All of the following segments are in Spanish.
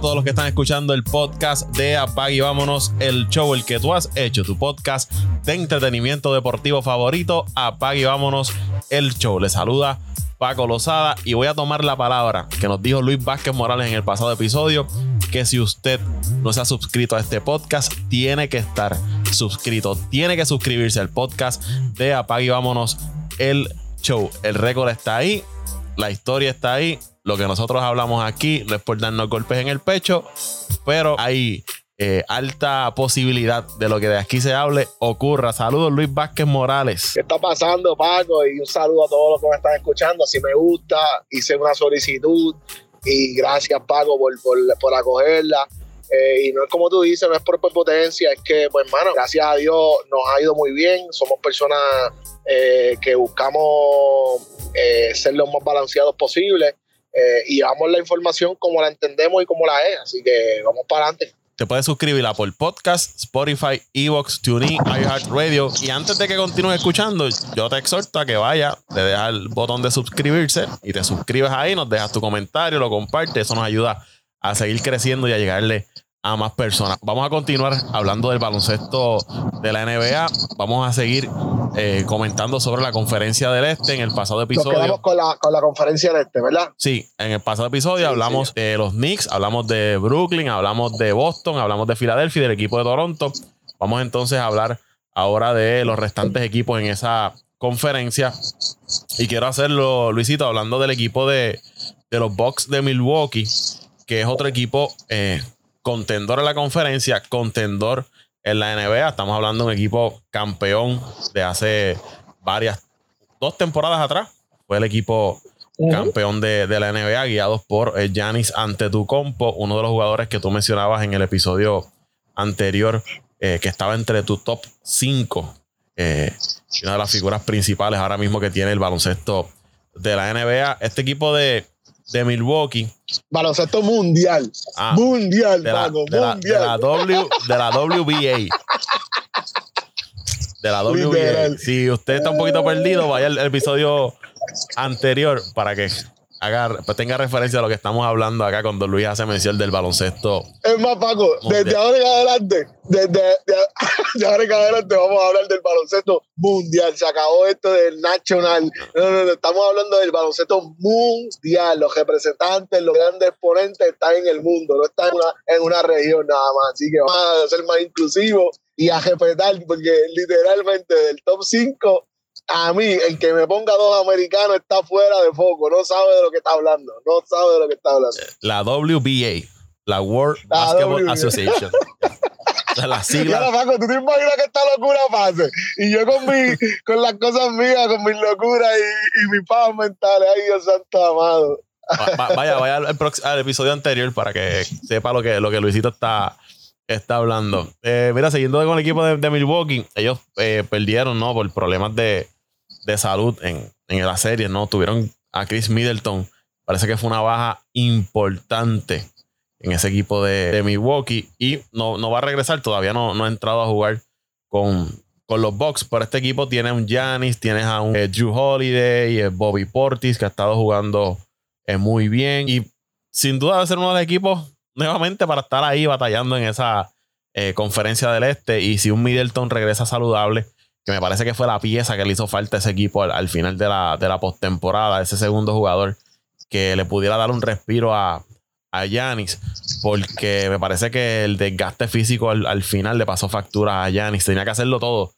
a todos los que están escuchando el podcast de Apag y Vámonos, el show, el que tú has hecho, tu podcast de entretenimiento deportivo favorito, Apag y Vámonos, el show. Les saluda Paco Lozada y voy a tomar la palabra que nos dijo Luis Vázquez Morales en el pasado episodio, que si usted no se ha suscrito a este podcast, tiene que estar suscrito, tiene que suscribirse al podcast de Apag y Vámonos, el show. El récord está ahí, la historia está ahí lo que nosotros hablamos aquí no es por darnos golpes en el pecho, pero hay eh, alta posibilidad de lo que de aquí se hable ocurra. Saludos Luis Vázquez Morales. ¿Qué está pasando Paco? Y un saludo a todos los que me están escuchando. Si me gusta, hice una solicitud y gracias Paco por, por, acogerla. Eh, y no es como tú dices, no es por potencia, es que, pues, hermano, gracias a Dios nos ha ido muy bien. Somos personas eh, que buscamos ser los más balanceados posibles. Eh, y damos la información como la entendemos y como la es. Así que vamos para adelante. Te puedes suscribir a por Podcast, Spotify, Evox, TuneIn, iHeartRadio. Y antes de que continúes escuchando, yo te exhorto a que vaya, le dejas el botón de suscribirse y te suscribes ahí, nos dejas tu comentario, lo compartes. Eso nos ayuda a seguir creciendo y a llegarle a más personas. Vamos a continuar hablando del baloncesto de la NBA. Vamos a seguir eh, comentando sobre la conferencia del Este en el pasado episodio. Nos quedamos con la, con la conferencia del Este, ¿verdad? Sí, en el pasado episodio hablamos de los Knicks, hablamos de Brooklyn, hablamos de Boston, hablamos de Filadelfia y del equipo de Toronto. Vamos entonces a hablar ahora de los restantes equipos en esa conferencia. Y quiero hacerlo, Luisito, hablando del equipo de, los Bucks de Milwaukee, que es otro equipo eh, contendor en la conferencia, contendor en la NBA. Estamos hablando de un equipo campeón de hace varias, dos temporadas atrás. Fue el equipo campeón de, la NBA, guiados por eh, Giannis Antetokounmpo, uno de los jugadores que tú mencionabas en el episodio anterior, eh, que estaba entre tu top 5. Eh, una de las figuras principales ahora mismo que tiene el baloncesto de la NBA. Este equipo de, de Milwaukee. Baloncesto mundial. Ah, mundial, de la, mundial. de la W, de la WBA. De la WBA. Si usted está un poquito perdido, vaya al episodio anterior para que pues tenga referencia a lo que estamos hablando acá cuando Luis hace mención del baloncesto. Es más, Paco, desde ahora en adelante, desde, ahora en adelante vamos a hablar del baloncesto mundial. Se acabó esto del nacional. No, no, no, estamos hablando del baloncesto mundial. Los representantes, los grandes exponentes están en el mundo, no están en una, en una región nada más. Así que vamos a ser más inclusivos y a respetar, porque literalmente del top 5 a mí, el que me ponga dos americanos está fuera de foco, no sabe de lo que está hablando, no sabe de lo que está hablando. La WBA, la World Basketball Association. la sigla. Mira, Paco, tú te imaginas que esta locura pase. Y yo con, mi, con las cosas mías, con mis locuras y, y mis paz mentales. Ay, Dios santo amado. vaya, vaya al, episodio anterior para que sepa lo que, lo que Luisito está, está hablando. Eh, mira, siguiendo con el equipo de, Milwaukee, ellos eh, perdieron, ¿no? Por problemas de, de salud en, en la serie, ¿no? Tuvieron a Chris Middleton. Parece que fue una baja importante en ese equipo de, Milwaukee y no, no, va a regresar. Todavía no, no ha entrado a jugar con, con los Bucks. Pero este equipo tiene un Giannis, tienes a un eh, Drew Holiday, y Bobby Portis, que ha estado jugando eh, muy bien. Y sin duda va a ser uno de los equipos nuevamente para estar ahí batallando en esa eh, conferencia del este. Y si un Middleton regresa saludable, que me parece que fue la pieza que le hizo falta a ese equipo al, final de la, de la postemporada, ese segundo jugador que le pudiera dar un respiro a, a porque me parece que el desgaste físico al, final le pasó factura a Yanis. Tenía que hacerlo todo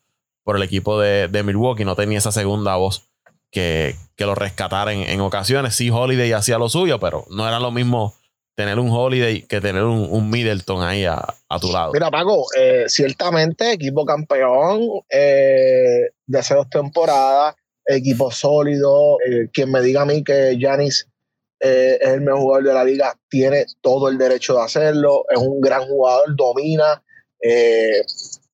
por el equipo de, Milwaukee, no tenía esa segunda voz que, que lo rescatara en, ocasiones. Sí, Holiday hacía lo suyo, pero no era lo mismo tener un Holiday que tener un, Middleton ahí a, tu lado. Mira, Paco, eh, ciertamente equipo campeón eh, de hace dos temporadas, equipo sólido. Eh, quien me diga a mí que Yanis es el mejor jugador de la liga, tiene todo el derecho de hacerlo. Es un gran jugador, domina,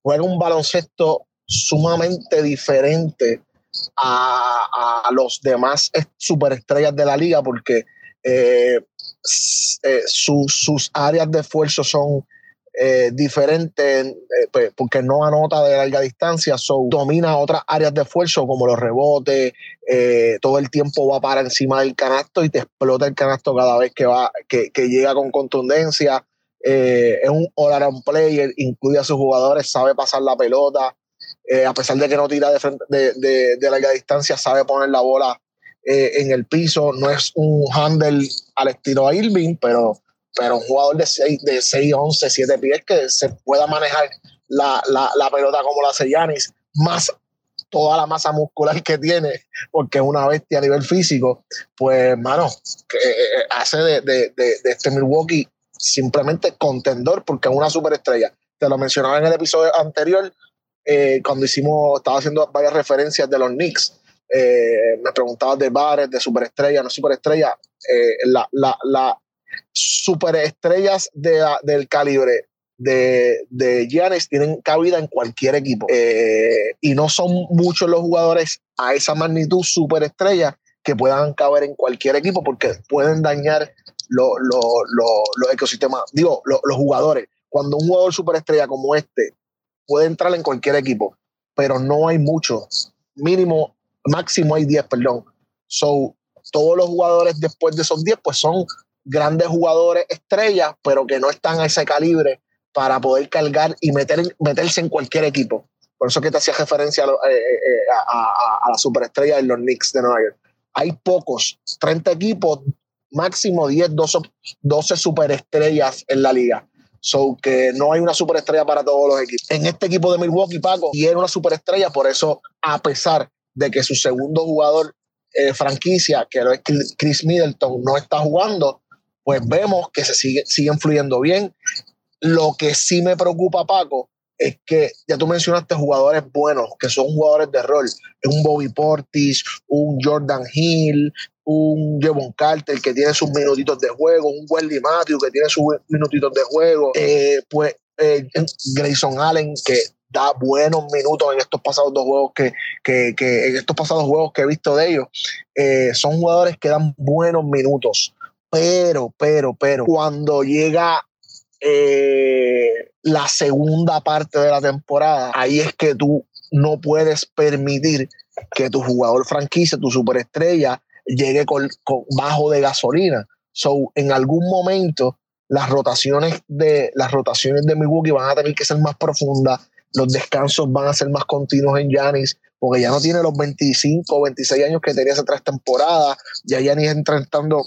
juega un baloncesto sumamente diferente a, a los demás superestrellas de la liga porque eh, sus áreas de esfuerzo son eh, diferente eh, pues, porque no anota de larga distancia, so, domina otras áreas de esfuerzo como los rebotes, eh, todo el tiempo va para encima del canasto y te explota el canasto cada vez que va que, llega con contundencia. es un all-around player, incluye a sus jugadores, sabe pasar la pelota, a pesar de que no tira de, larga distancia, sabe poner la bola en el piso. No es un handle al estilo a Irving, pero pero un jugador de 6, de 6 11, 7 pies que se pueda manejar la, la, la pelota como la hace Yanis, más toda la masa muscular que tiene, porque es una bestia a nivel físico, pues, mano, que eh, eh, hace de, de, de, este Milwaukee simplemente contendor, porque es una superestrella. Te lo mencionaba en el episodio anterior, eh, cuando hicimos, estaba haciendo varias referencias de los Knicks. Me preguntabas de bares, de superestrella, no superestrella. la, la, la, superestrellas de, del calibre de, de Giannis tienen cabida en cualquier equipo. Eh, y no son muchos los jugadores a esa magnitud superestrella que puedan caber en cualquier equipo porque pueden dañar los ecosistemas, digo, los jugadores. Cuando un jugador superestrella como este puede entrar en cualquier equipo, pero no hay muchos, mínimo, máximo hay 10, perdón. So, todos los jugadores después de esos 10, pues son grandes jugadores estrellas, pero que no están a ese calibre para poder cargar y meter, meterse en cualquier equipo. Por eso que te hacía referencia a, eh, eh, a, la superestrella de los Knicks de Nueva York. Hay pocos, 30 equipos, máximo 10, 12, 12 superestrellas en la liga. So que no hay una superestrella para todos los equipos. En este equipo de Milwaukee, Paco, tiene una superestrella, por eso, a pesar de que su segundo jugador eh, franquicia, que es Chris Middleton, no está jugando, pues vemos que se sigue, siguen fluyendo bien. Lo que sí me preocupa, Paco, es que ya tú mencionaste jugadores buenos, que son jugadores de rol. Un Bobby Portis, un Jordan Hill, un Jevon Carter que tiene sus minutitos de juego, un Wendy Matthews que tiene sus minutitos de juego, eh, pues eh, Grayson Allen que da buenos minutos en estos pasados dos juegos que, en estos pasados juegos que he visto de ellos. Eh, son jugadores que dan buenos minutos. Pero, pero, pero, cuando llega eh, la segunda parte de la temporada, ahí es que tú no puedes permitir que tu jugador franquicia, tu superestrella, llegue con, bajo de gasolina. So, en algún momento, las rotaciones de las rotaciones de Milwaukee van a tener que ser más profundas, los descansos van a ser más continuos en Yanis, porque ya no tiene los 25 o 26 años que tenía hace tres temporadas, ya Yanis está entrando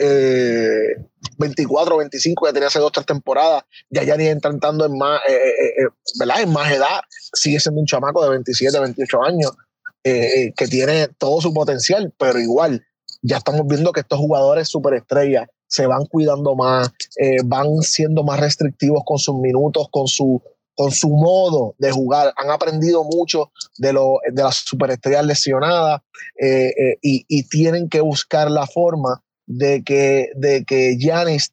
eh, 24 25 que tenía hace dos o tres temporadas, ya ya ni entrando en más, eh, eh, eh, ¿verdad? En más edad, sigue siendo un chamaco de 27, 28 años, que tiene todo su potencial, pero igual, ya estamos viendo que estos jugadores superestrellas se van cuidando más, van siendo más restrictivos con sus minutos, con su, con su modo de jugar. Han aprendido mucho de, lo, de las superestrellas lesionadas y, y, tienen que buscar la forma de que, de que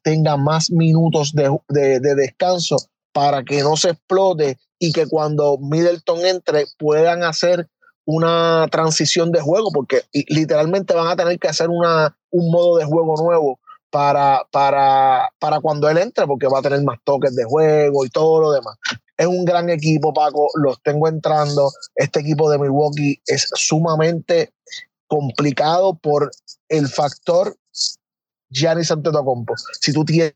tenga más minutos de, de, descanso para que no se explote y que cuando Middleton entre puedan hacer una transición de juego, porque literalmente van a tener que hacer una, un modo de juego nuevo para, para, para cuando él entre, porque va a tener más toques de juego y todo lo demás. Es un gran equipo, Paco, los tengo entrando. Este equipo de Milwaukee es sumamente complicado por el factor Giannis Antetokounmpo. Si tú tienes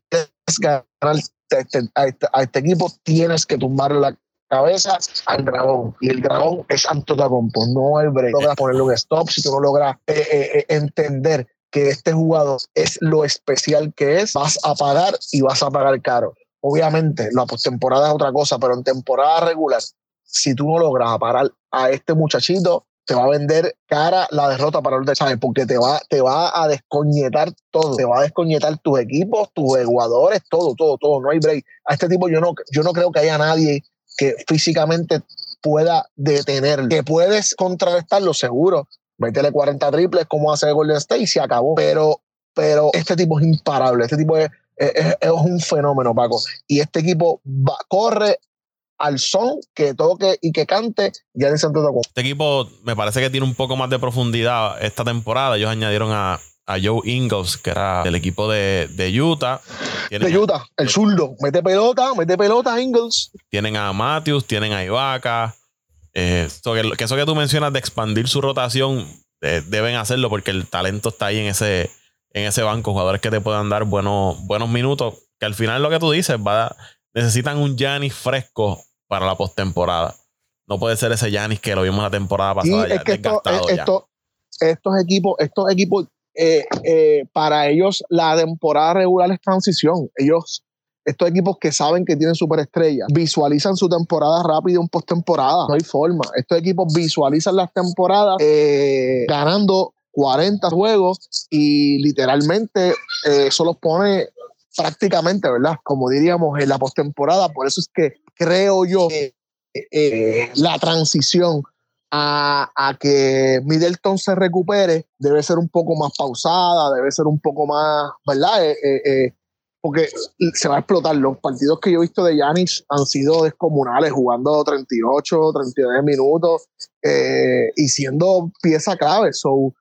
que ganar este, este, a, este, equipo, tienes que tumbarle la cabeza al dragón. Y el dragón es Antetokounmpo, no hay break. logras ponerle un stop, si tú no logras eh, eh, eh, entender que este jugador es lo especial que es, vas a pagar y vas a pagar caro. Obviamente, la postemporada es otra cosa, pero en temporada regular, si tú no logras parar a este muchachito, te va a vender cara la derrota para el ¿sabes? Porque te va, te va a descoñetar todo, te va a descoñetar tus equipos, tus jugadores, todo, todo, todo, no hay break. A este tipo yo no, yo no creo que haya nadie que físicamente pueda detener, que puedes contrarrestarlo seguro, métele 40 triples como hace Golden State y se acabó, pero, pero este tipo es imparable, este tipo es, es, es un fenómeno, Paco, y este equipo va, corre al son que toque y que cante ya Santo Este equipo me parece que tiene un poco más de profundidad esta temporada. Ellos añadieron a, a Joe Ingles, que era del equipo de, de Utah. de Utah, el zurdo. Mete pelota, mete pelota, Ingles. Tienen a Matthews, tienen a Ibaka. Eh, que, eso que tú mencionas de expandir su rotación, eh, deben hacerlo porque el talento está ahí en ese, en ese banco. Jugadores que te puedan dar buenos, buenos minutos. Que al final lo que tú dices, va necesitan un Yanis fresco para la postemporada. No puede ser ese Yanis que lo vimos la temporada pasada. ya, estos equipos, estos equipos, eh, eh, para ellos la temporada regular es transición. Ellos, estos equipos que saben que tienen superestrellas, visualizan su temporada rápida en postemporada. No hay forma. Estos equipos visualizan las temporadas eh, ganando 40 juegos y literalmente eso los pone prácticamente, ¿verdad? Como diríamos en la postemporada. Por eso es que creo yo que la transición a, que Middleton se recupere debe ser un poco más pausada, debe ser un poco más, ¿verdad? Eh, eh, eh, porque se va a explotar. Los partidos que yo he visto de Yanis han sido descomunales, jugando 38, 39 minutos y siendo pieza clave. So,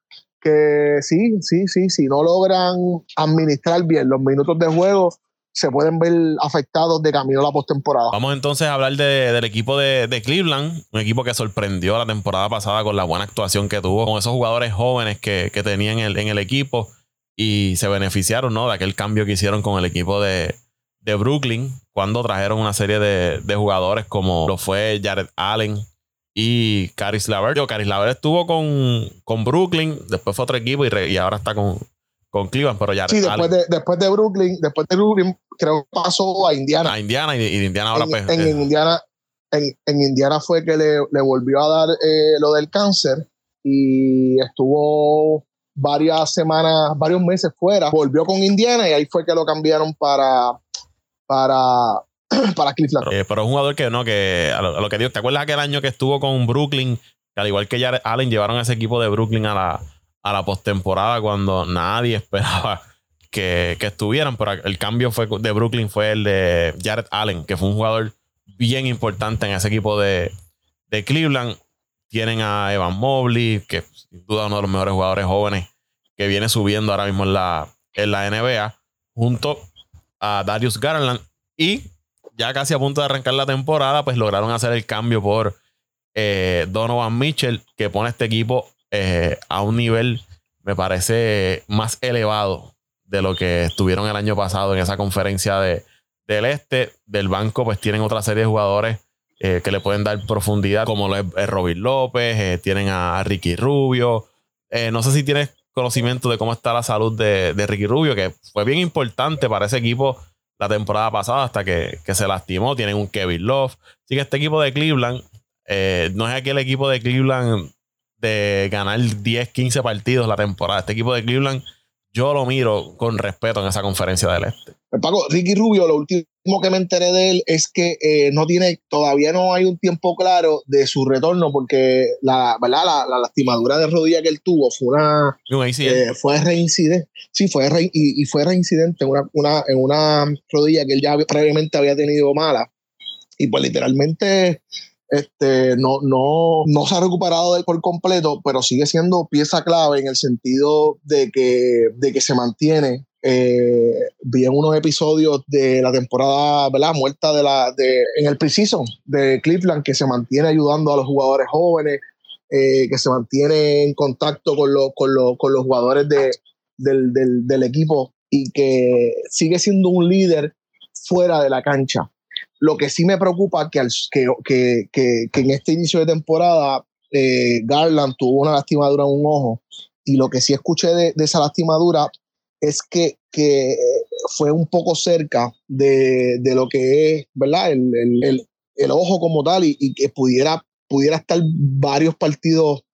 que sí, sí, sí, si no logran administrar bien los minutos de juego, se pueden ver afectados de camino a la postemporada. Vamos entonces a hablar del equipo de, Cleveland, un equipo que sorprendió la temporada pasada con la buena actuación que tuvo, con esos jugadores jóvenes que, que tenían en el, en el, equipo y se beneficiaron ¿no? de aquel cambio que hicieron con el equipo de, Brooklyn cuando trajeron una serie de, jugadores como lo fue Jared Allen y Caris Lavert. Caris Lavert estuvo con, con Brooklyn, después fue otro equipo y, y ahora está con, con Cleveland, pero ya. Sí, después de, después de Brooklyn, después de Brooklyn, creo que pasó a Indiana. A Indiana y, de Indiana ahora en, pues. En, eh. Indiana, en, Indiana fue que le, le volvió a dar eh, lo del cáncer y estuvo varias semanas, varios meses fuera. Volvió con Indiana y ahí fue que lo cambiaron para, para, para Cleveland. Eh, pero es un jugador que no, que a lo, que digo, ¿te acuerdas aquel año que estuvo con Brooklyn? Que al igual que Jared Allen, llevaron a ese equipo de Brooklyn a la, a la postemporada cuando nadie esperaba que, estuvieran. Pero el cambio fue de Brooklyn fue el de Jared Allen, que fue un jugador bien importante en ese equipo de, Cleveland. Tienen a Evan Mobley, que sin duda uno de los mejores jugadores jóvenes que viene subiendo ahora mismo en la, en la NBA, junto a Darius Garland. Y ya casi a punto de arrancar la temporada, pues lograron hacer el cambio por eh, Donovan Mitchell, que pone este equipo eh, a un nivel, me parece, más elevado de lo que estuvieron el año pasado en esa conferencia de, del Este. Del banco, pues tienen otra serie de jugadores eh, que le pueden dar profundidad, como lo es, Robin López, tienen a Ricky Rubio. no sé si tienes conocimiento de cómo está la salud de, Ricky Rubio, que fue bien importante para ese equipo la temporada pasada hasta que, que se lastimó. Tienen un Kevin Love. Así que este equipo de Cleveland no es aquel equipo de Cleveland de ganar 10, 15 partidos la temporada. Este equipo de Cleveland, yo lo miro con respeto en esa conferencia del Este. Pues, Paco, Ricky Rubio, lo último que me enteré de él es que eh, no tiene, todavía no hay un tiempo claro de su retorno porque la, ¿verdad? la, lastimadura de rodilla que él tuvo fue una eh, fue reincidente. Sí, fue y, fue reincidente en una, una, en una rodilla que él ya previamente había tenido mala. Y pues literalmente este, no, no, no se ha recuperado de por completo, pero sigue siendo pieza clave en el sentido de que, de que se mantiene. Eh, vi en unos episodios de la temporada, ¿verdad? Muerta de la, de, en el preciso de Cleveland, que se mantiene ayudando a los jugadores jóvenes, eh, que se mantiene en contacto con, con, con los jugadores de, del, del, del equipo y que sigue siendo un líder fuera de la cancha. Lo que sí me preocupa que, que, que, que, en este inicio de temporada eh, Garland tuvo una lastimadura en un ojo y lo que sí escuché de, esa lastimadura es que, que, fue un poco cerca de, de lo que es, ¿verdad? El, el, el, ojo como tal y, y, que pudiera, pudiera estar varios partidos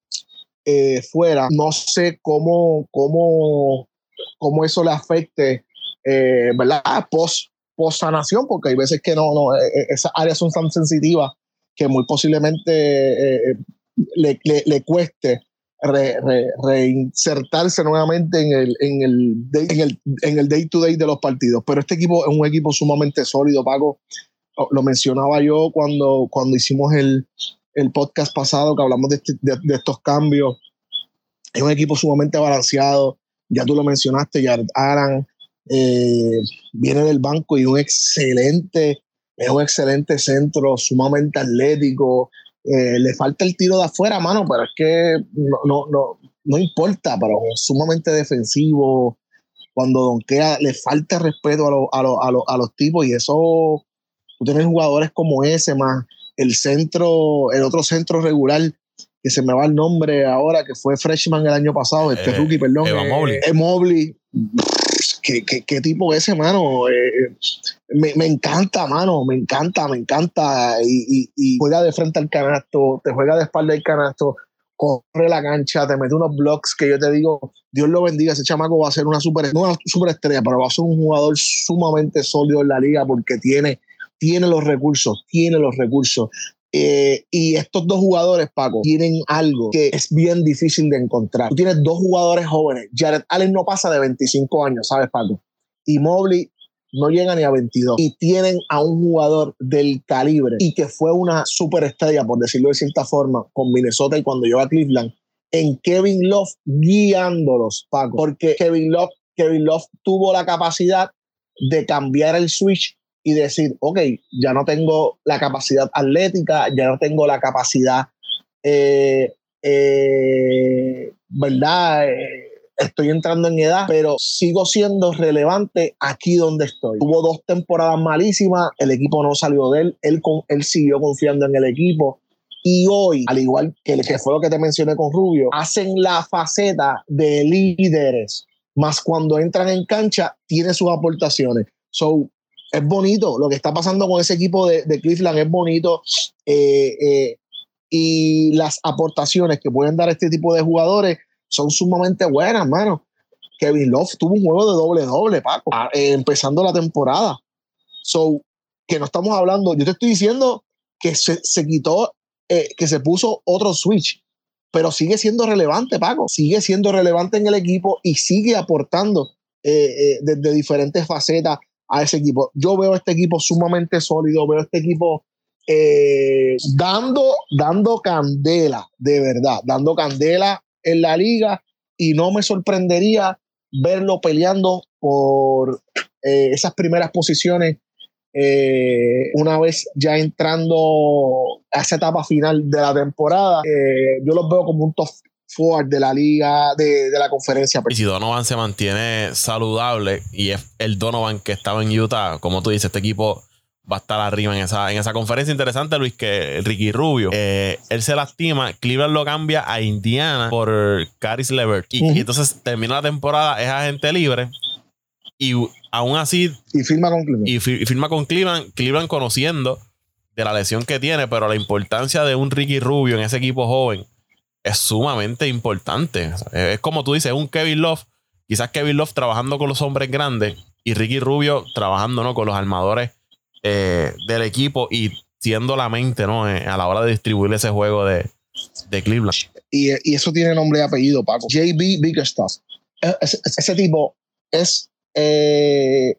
eh, fuera. No sé cómo, cómo, cómo eso le afecte, eh, ¿verdad? Post, post-sanación, porque hay veces que no, no, eh, eh, esas áreas son tan sensitivas que muy posiblemente eh, le, le, cueste reinsertarse nuevamente en el, en, el, en, el, en el day-to-day de los partidos. Pero este equipo es un equipo sumamente sólido, Paco. Lo mencionaba yo cuando, cuando hicimos el, el podcast pasado que hablamos de, este, de, de estos cambios. Es un equipo sumamente balanceado Ya tú lo mencionaste, Jared Aran eh, viene del banco y un excelente, es un excelente centro, sumamente atlético. Eh, le falta el tiro de afuera, mano, pero es que no, no, no, no importa, pero es sumamente defensivo. Cuando donkea, le falta respeto a, a, a los tipos y eso, tú tienes jugadores como ese, más el centro, el otro centro regular que se me va el nombre ahora, que fue freshman el año pasado, este eh, rookie, perdón. Eva eh, Mobley. ¿Qué, qué, tipo ese, mano? Eh, me, me, encanta, mano, me encanta, me encanta. Y, juega de frente al canasto, te juega de espalda al canasto, corre la cancha, te mete unos blocks que yo te digo, Dios lo bendiga, ese chamaco va a ser una super, no una super estrella, pero va a ser un jugador sumamente sólido en la liga porque tiene, tiene los recursos, tiene los recursos. Eh, y estos dos jugadores, Paco, tienen algo que es bien difícil de encontrar. Tú tienes dos jugadores jóvenes. Jared Allen no pasa de 25 años, ¿sabes, Paco? Y Mobley no llega ni a 22. Y tienen a un jugador del calibre y que fue una superestrella, por decirlo de cierta forma, con Minnesota y cuando llegó a Cleveland, en Kevin Love guiándolos, Paco. Porque Kevin Love, Kevin Love tuvo la capacidad de cambiar el switch y decir, ok, ya no tengo la capacidad atlética, ya no tengo la capacidad, eh, eh, ¿verdad? Eh, estoy entrando en edad, pero sigo siendo relevante aquí donde estoy. Hubo dos temporadas malísimas, el equipo no salió de él, él, con, él siguió confiando en el equipo. Y hoy, al igual que, que fue lo que te mencioné con Rubio, hacen la faceta de líderes, más cuando entran en cancha, tiene sus aportaciones. So, es bonito. Lo que está pasando con ese equipo de, de Cleveland es bonito. Eh, eh, y las aportaciones que pueden dar este tipo de jugadores son sumamente buenas, mano. Kevin Love tuvo un juego de doble-doble, Paco, ah, eh, empezando la temporada. So, que no estamos hablando, yo te estoy diciendo que se, se quitó, que se puso otro switch, pero sigue siendo relevante, Paco. Sigue siendo relevante en el equipo y sigue aportando desde diferentes facetas a ese equipo. Yo veo este equipo sumamente sólido, veo este equipo eh, dando, dando candela, de verdad, dando candela en la liga y no me sorprendería verlo peleando por eh, esas primeras posiciones eh, una vez ya entrando a esa etapa final de la temporada. yo los veo como un top Ford de la liga, de, la conferencia. Y si Donovan se mantiene saludable y es el Donovan que estaba en Utah, como tú dices, este equipo va a estar arriba en esa, en esa conferencia interesante, Luis, que Ricky Rubio, eh, él se lastima, Cleveland lo cambia a Indiana por Caris Levert. Y, entonces termina la temporada, es agente libre. Y aún así. Y firma con Cleveland. Y, firma con Cleveland, Cleveland conociendo de la lesión que tiene, pero la importancia de un Ricky Rubio en ese equipo joven es sumamente importante. Es como tú dices, un Kevin Love, quizás Kevin Love trabajando con los hombres grandes y Ricky Rubio trabajando ¿no? con los armadores eh, del equipo y siendo la mente ¿no? Eh, a la hora de distribuir ese juego de, de Cleveland. Y, y, eso tiene nombre y apellido, Paco. JB Biggerstaff. E, ese, ese, tipo es, eh,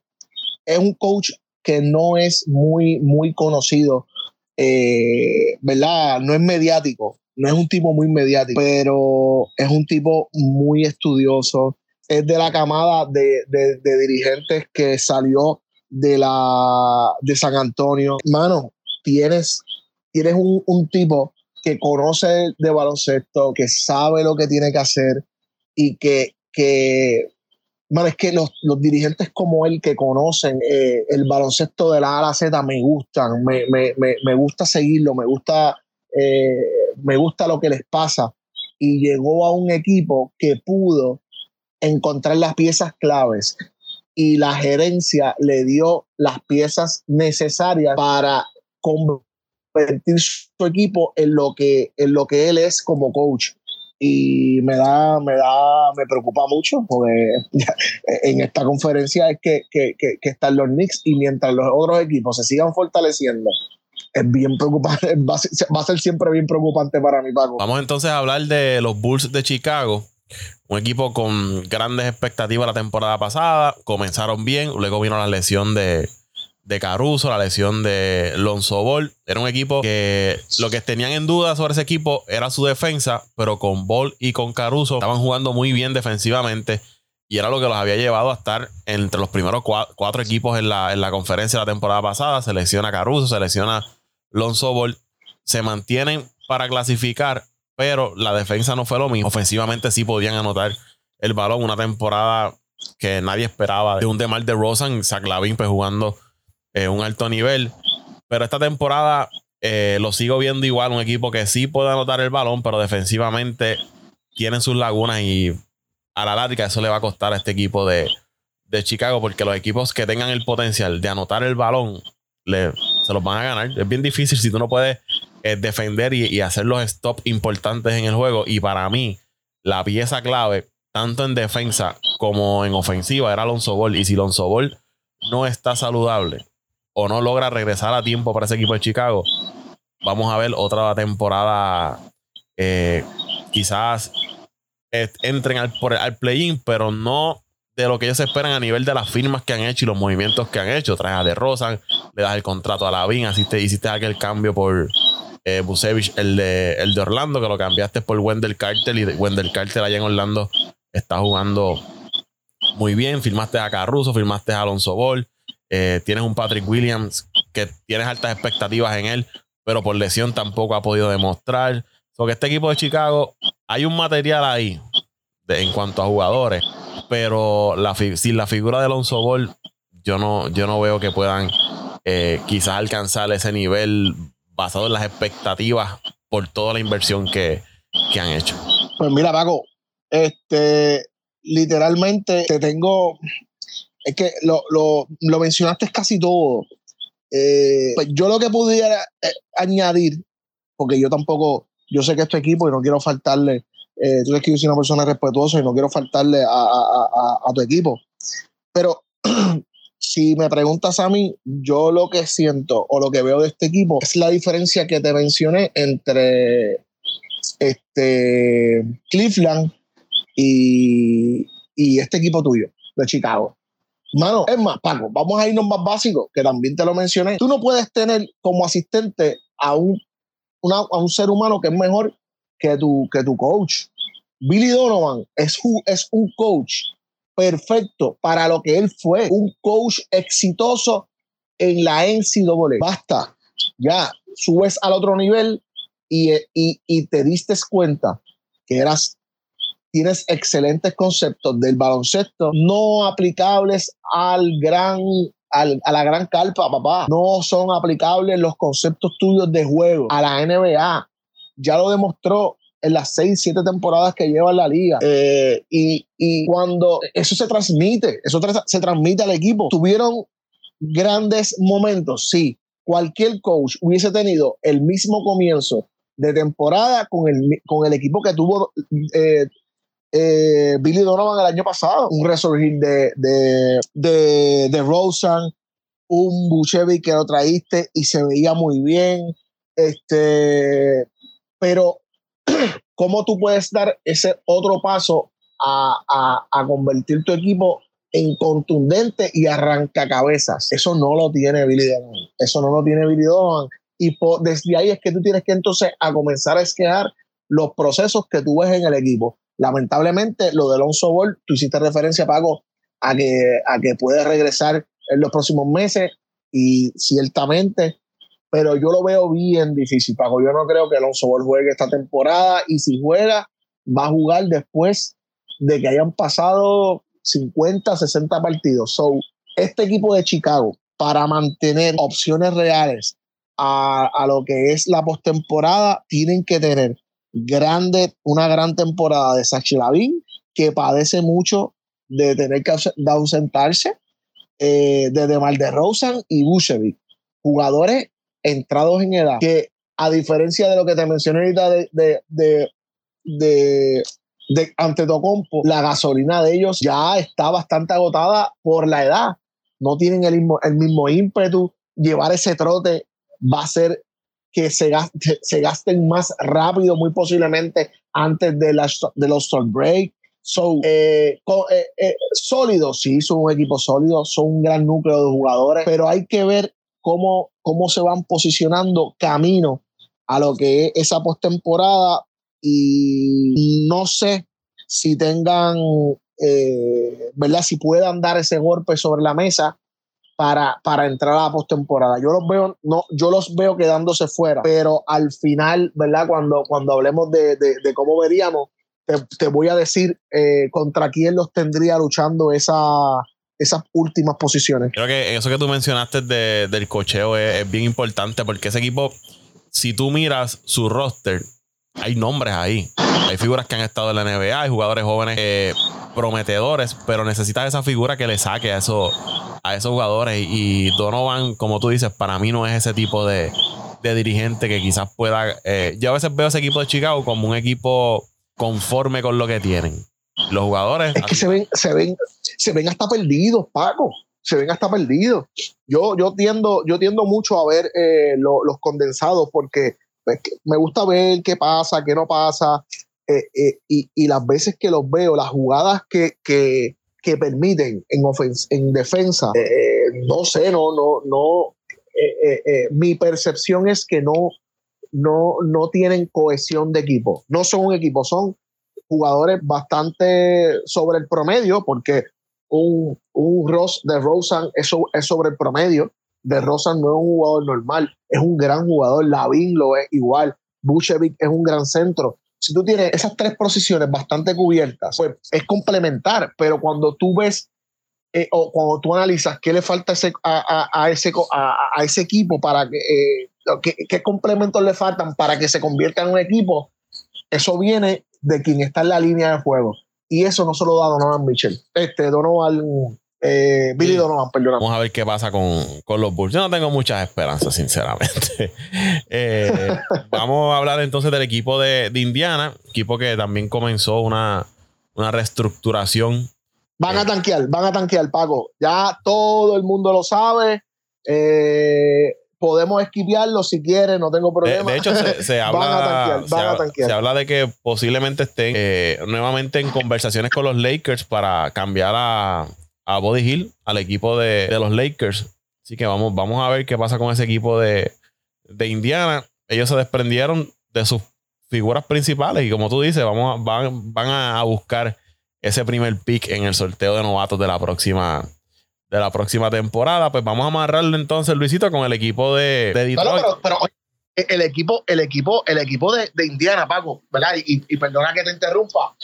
es un coach que no es muy, muy conocido, ¿verdad? No es mediático, no es un tipo muy mediático, pero es un tipo muy estudioso. Es de la camada de, dirigentes que salió de, la, de San Antonio. Mano, tienes, tienes un, tipo que conoce de baloncesto, que sabe lo que tiene que hacer y que, que es que los, dirigentes como él que conocen eh, el baloncesto de la A a la Z me gustan, me, me, me gusta seguirlo, me gusta eh, me gusta lo que les pasa. Y llegó a un equipo que pudo encontrar las piezas claves y la gerencia le dio las piezas necesarias para convertir su equipo en lo que, en lo que él es como coach. Y me da, me da, me preocupa mucho porque en esta conferencia es que, que, que, están los Knicks y mientras los otros equipos se sigan fortaleciendo es bien preocupante, va a, ser, siempre bien preocupante para mí, Paco. Vamos entonces a hablar de los Bulls de Chicago. Un equipo con grandes expectativas la temporada pasada. Comenzaron bien, luego vino la lesión de, de Caruso, la lesión de Lonzo Ball. Era un equipo que lo que tenían en duda sobre ese equipo era su defensa, pero con Ball y con Caruso estaban jugando muy bien defensivamente. Y era lo que los había llevado a estar entre los primeros cuatro, equipos en la, en la conferencia la temporada pasada. Selecciona Caruso, selecciona Lonzo Ball. Se mantienen para clasificar, pero la defensa no fue lo mismo. Ofensivamente sí podían anotar el balón. Una temporada que nadie esperaba de un Demar de Rosan, Zach Lavin pues, jugando eh, un alto nivel. Pero esta temporada eh, lo sigo viendo igual, un equipo que sí puede anotar el balón, pero defensivamente tienen sus lagunas y a la larga eso le va a costar a este equipo de, Chicago porque los equipos que tengan el potencial de anotar el balón le, se los van a ganar. Es bien difícil si tú no puedes eh, defender y, hacer los stops importantes en el juego. Y para mí, la pieza clave, tanto en defensa como en ofensiva, era Alonso Ball. Y si Alonso Ball no está saludable o no logra regresar a tiempo para ese equipo de Chicago, vamos a ver otra temporada eh, quizás entren al, play-in, pero no de lo que ellos esperan a nivel de las firmas que han hecho y los movimientos que han hecho. Traes a De Rosan, le das el contrato a Lavin, así te hiciste aquel cambio por eh, el de, el de Orlando, que lo cambiaste por Wendell Carter y Wendell Carter allá en Orlando está jugando muy bien. Firmaste a Caruso, firmaste a Alonso Ball. Eh, tienes un Patrick Williams que tienes altas expectativas en él, pero por lesión tampoco ha podido demostrar. Porque este equipo de Chicago, hay un material ahí en cuanto a jugadores, pero la, sin la figura de Alonso Ball, yo no, yo no veo que puedan eh, quizás alcanzar ese nivel basado en las expectativas por toda la inversión que, han hecho. Pues mira, Paco, este, literalmente te tengo, es que lo, mencionaste casi todo. Eh, pues yo lo que pudiera eh, añadir, porque yo tampoco yo sé que es tu equipo y no quiero faltarle, eh, tú sabes que yo soy una persona respetuosa y no quiero faltarle a, tu equipo. Pero si me preguntas a mí, yo lo que siento o lo que veo de este equipo es la diferencia que te mencioné entre este Cleveland y, y este equipo tuyo de Chicago. Mano, es más, Paco, vamos a irnos más básicos, que también te lo mencioné. Tú no puedes tener como asistente a un a un ser humano que es mejor que tu, que tu coach. Billy Donovan es, es un coach perfecto para lo que él fue, un coach exitoso en la NCAA. Basta, ya subes al otro nivel y, y, y te diste cuenta que eras tienes excelentes conceptos del baloncesto no aplicables al gran a la gran carpa, papá. No son aplicables los conceptos tuyos de juego a la NBA. Ya lo demostró en las seis, siete temporadas que lleva en la liga. Eh, y, cuando eso se transmite, eso se transmite al equipo. Tuvieron grandes momentos, sí. Cualquier coach hubiese tenido el mismo comienzo de temporada con el, con el equipo que tuvo eh, eh, Billy Donovan el año pasado, un resurgir de, de, de, Rosen, un Buchevi que lo traíste y se veía muy bien. Este, pero, ¿cómo tú puedes dar ese otro paso a, a, a convertir tu equipo en contundente y arranca cabezas? Eso no lo tiene Billy Donovan. Eso no lo tiene Billy Donovan. Y desde ahí es que tú tienes que entonces a comenzar a esquear los procesos que tú ves en el equipo. Lamentablemente, lo de Alonso Ball, tú hiciste referencia, Paco, a que, a que puede regresar en los próximos meses y ciertamente, pero yo lo veo bien difícil, Paco. Yo no creo que Alonso Ball juegue esta temporada y si juega, va a jugar después de que hayan pasado 50, 60 partidos. So, este equipo de Chicago, para mantener opciones reales a, a lo que es la postemporada, tienen que tener grande, una gran temporada de Sachi Lavin, que padece mucho de tener que ausentarse, eh, de Demar de Rosen y Bushevic, jugadores entrados en edad, que a diferencia de lo que te mencioné ahorita de, de, de, de, de Antetokounmpo, la gasolina de ellos ya está bastante agotada por la edad. No tienen el mismo, el mismo ímpetu. Llevar ese trote va a ser que se, gasten más rápido, muy posiblemente antes de, la, de los Storm Break. So, eh, eh, eh, sólidos, sí, son un equipo sólido, son un gran núcleo de jugadores, pero hay que ver cómo, cómo se van posicionando camino a lo que es esa postemporada y no sé si tengan eh, ¿verdad? Si puedan dar ese golpe sobre la mesa para, para entrar a la postemporada. Yo los veo, no, yo los veo quedándose fuera, pero al final, ¿verdad? Cuando, cuando hablemos de, de, cómo veríamos, te, te, voy a decir eh, contra quién los tendría luchando esa, esas últimas posiciones. Creo que eso que tú mencionaste del cocheo es, bien importante porque ese equipo, si tú miras su roster, hay nombres ahí. Hay figuras que han estado en la NBA, hay jugadores jóvenes eh, prometedores, pero necesitas esa figura que le saque a, eso, a esos jugadores. Y Donovan, como tú dices, para mí no es ese tipo de, dirigente que quizás pueda. Eh, yo a veces veo ese equipo de Chicago como un equipo conforme con lo que tienen. Los jugadores. Es que se ven, se ven, se ven hasta perdidos, Paco. Se ven hasta perdidos. Yo, yo tiendo, yo tiendo mucho a ver eh, los condensados porque pues, me gusta ver qué pasa, qué no pasa. Eh, eh, y, las veces que los veo, las jugadas que, que, permiten en, en defensa, no sé, no, no, no. mi percepción es que no, no, no tienen cohesión de equipo. No son un equipo, son jugadores bastante sobre el promedio, porque un, un Ross de Rosen es, es sobre el promedio. De Rosen no es un jugador normal, es un gran jugador. Lavin lo es igual. Buchevic es un gran centro. Si tú tienes esas tres posiciones bastante cubiertas, pues es complementar, pero cuando tú ves eh, o cuando tú analizas qué le falta a, a, ese, a, ese equipo para que, eh, qué, complementos le faltan para que se convierta en un equipo, eso viene de quien está en la línea de juego. Y eso no solo da Donovan Mitchell. Este, Donovan, eh, Billy Donovan, perdón. Vamos a ver qué pasa con, con, los Bulls. Yo no tengo muchas esperanzas, sinceramente. Eh, vamos a hablar entonces del equipo de, de, Indiana, equipo que también comenzó una, una reestructuración. Van a eh, tanquear, van a tanquear, Paco. Ya todo el mundo lo sabe. Podemos esquivarlo si quieren, no tengo problema. De, hecho, se, habla, se, habla de que posiblemente estén nuevamente en conversaciones con los Lakers para cambiar a, a Body Hill, al equipo de, los Lakers. Así que vamos, vamos a ver qué pasa con ese equipo de, Indiana. Ellos se desprendieron de sus figuras principales y como tú dices, vamos van, van a buscar ese primer pick en el sorteo de novatos de la próxima de la próxima temporada. Pues vamos a amarrarlo entonces, Luisito, con el equipo de, de Detroit. pero, el equipo, el equipo, el equipo de, Indiana, Paco, ¿verdad? Y, perdona que te interrumpa.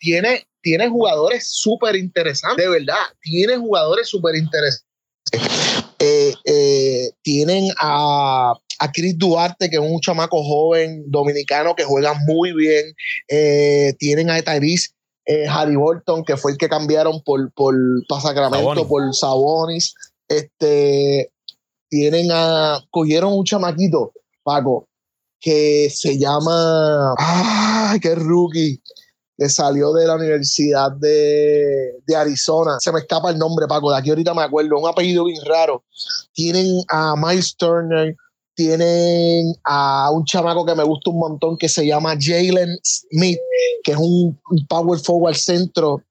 Tiene, tiene jugadores súper interesantes, de verdad. Tiene jugadores súper interesantes. Eh, eh, tienen a, a Chris Duarte, que es un chamaco joven dominicano que juega muy bien. Eh, tienen a Tyrese Harry Bolton, que fue el que cambiaron por, por Sacramento, por Sabonis. Este, tienen a, cogieron un chamaquito, Paco, que se llama, ay, qué rookie, salió de la Universidad de, de, Arizona. Se me escapa el nombre, Paco, de aquí ahorita me acuerdo, un apellido bien raro. Tienen a Miles Turner, tienen a un chamaco que me gusta un montón que se llama Jalen Smith, que es un, power forward centro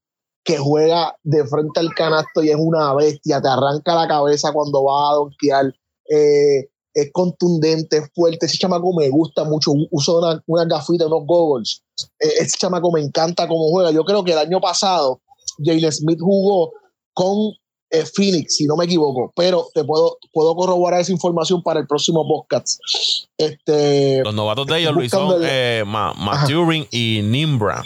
que juega de frente al canasto y es una bestia, te arranca la cabeza cuando va a donkear. Eh, es contundente, es fuerte. Ese chamaco me gusta mucho. Usa una, una gafita, unos goggles. Eh, ese chamaco me encanta cómo juega. Yo creo que el año pasado Jalen Smith jugó con Phoenix, si no me equivoco, pero te puedo, puedo corroborar esa información para el próximo podcast. Este, Los novatos de ellos, Luis, son eh, Maturin y Nimbra.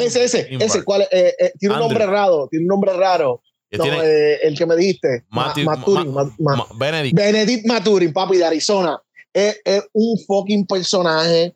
ese, ese, ese, ¿cuál, eh, eh, tiene un nombre raro, tiene un nombre raro. el que me dijiste, Maturin, Benedict. Benedict Maturin, papi de Arizona. Es, un fucking personaje.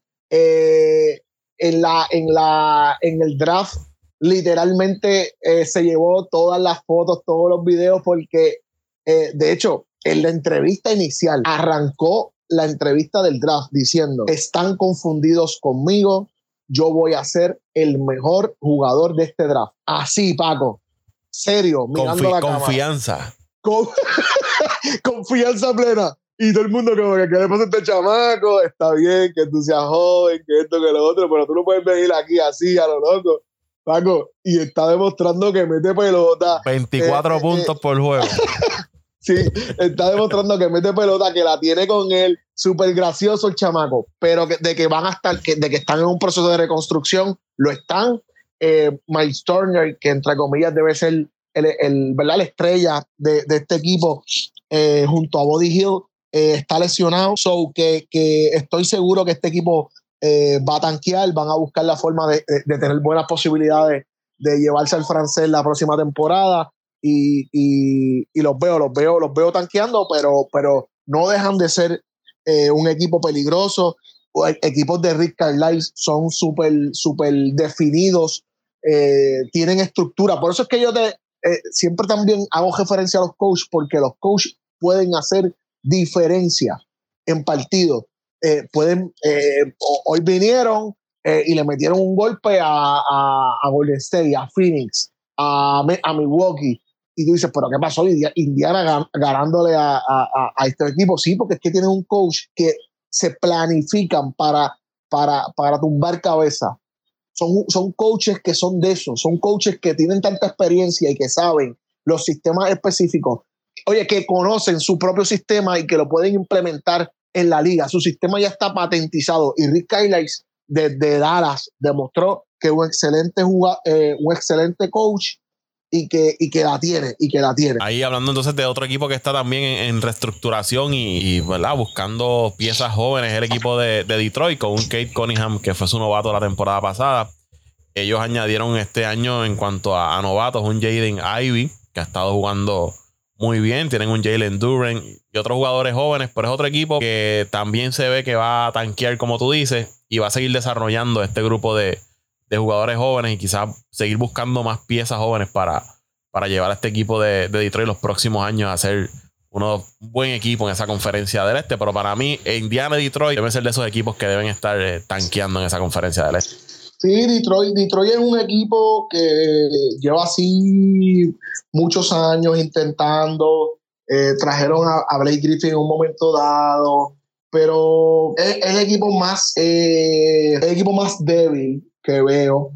En, la, en, la, en el draft literalmente eh, se llevó todas las fotos, todos los videos, porque eh, de hecho, en la entrevista inicial arrancó la entrevista del draft diciendo, están confundidos conmigo, yo voy a ser el mejor jugador de este draft. Así, Paco. Serio, mirando la Confianza. confianza plena. Y todo el mundo como que, ¿qué le pasa a este chamaco? Está bien que tú seas joven, que esto, que lo otro, pero tú no puedes venir aquí así a lo loco. Paco, y está demostrando que mete pelota. 24 eh, eh, puntos por juego. sí, está demostrando que mete pelota, que la tiene con él. Súper gracioso el chamaco, pero de que van a estar, de que están en un proceso de reconstrucción, lo están. eh, Miles Turner, que entre comillas debe ser el, ¿verdad? la estrella de, este equipo, eh, junto a Body Hill, eh, está lesionado. So que, que, estoy seguro que este equipo va a tanquear, van a buscar la forma de, tener buenas posibilidades de llevarse al francés la próxima temporada. Y, y, los veo, los veo, los veo tanqueando, pero, pero no dejan de ser un equipo peligroso equipos de Rick Carlisle son súper, súper definidos, eh, tienen estructura. Por eso es que yo te, eh, siempre también hago referencia a los coaches, porque los coaches pueden hacer diferencia en partido. Eh, pueden, hoy vinieron y le metieron un golpe a, a, Golden State, a Phoenix, a, a Milwaukee. Y tú dices, pero ¿qué pasó? Indiana ganándole a, a, este equipo. Sí, porque es que tiene un coach que se planifican para, para, para tumbar cabeza. Son, son coaches que son de eso, son coaches que tienen tanta experiencia y que saben los sistemas específicos. Oye, que conocen su propio sistema y que lo pueden implementar en la liga. Su sistema ya está patentizado y Rick Kailays desde Dallas demostró que un excelente, eh, un excelente coach y que, y que la tiene, y que la tiene. Ahí hablando entonces de otro equipo que está también en, reestructuración y, ¿verdad? buscando piezas jóvenes, el equipo de, Detroit con un Kate Cunningham que fue su novato la temporada pasada. Ellos añadieron este año en cuanto a, novatos un Jaden Ivy que ha estado jugando muy bien. Tienen un Jalen Duren y otros jugadores jóvenes, pero es otro equipo que también se ve que va a tanquear, como tú dices, y va a seguir desarrollando este grupo de, de jugadores jóvenes y quizás seguir buscando más piezas jóvenes para, para llevar a este equipo de, de Detroit los próximos años a ser uno, un buen equipo en esa conferencia del este. Pero para mí, Indiana y Detroit deben ser de esos equipos que deben estar eh, tanqueando en esa conferencia del este. Sí, Detroit, Detroit es un equipo que lleva así muchos años intentando. Eh, trajeron a, Blake Griffin en un momento dado, pero es, el equipo más eh, equipo más débil que veo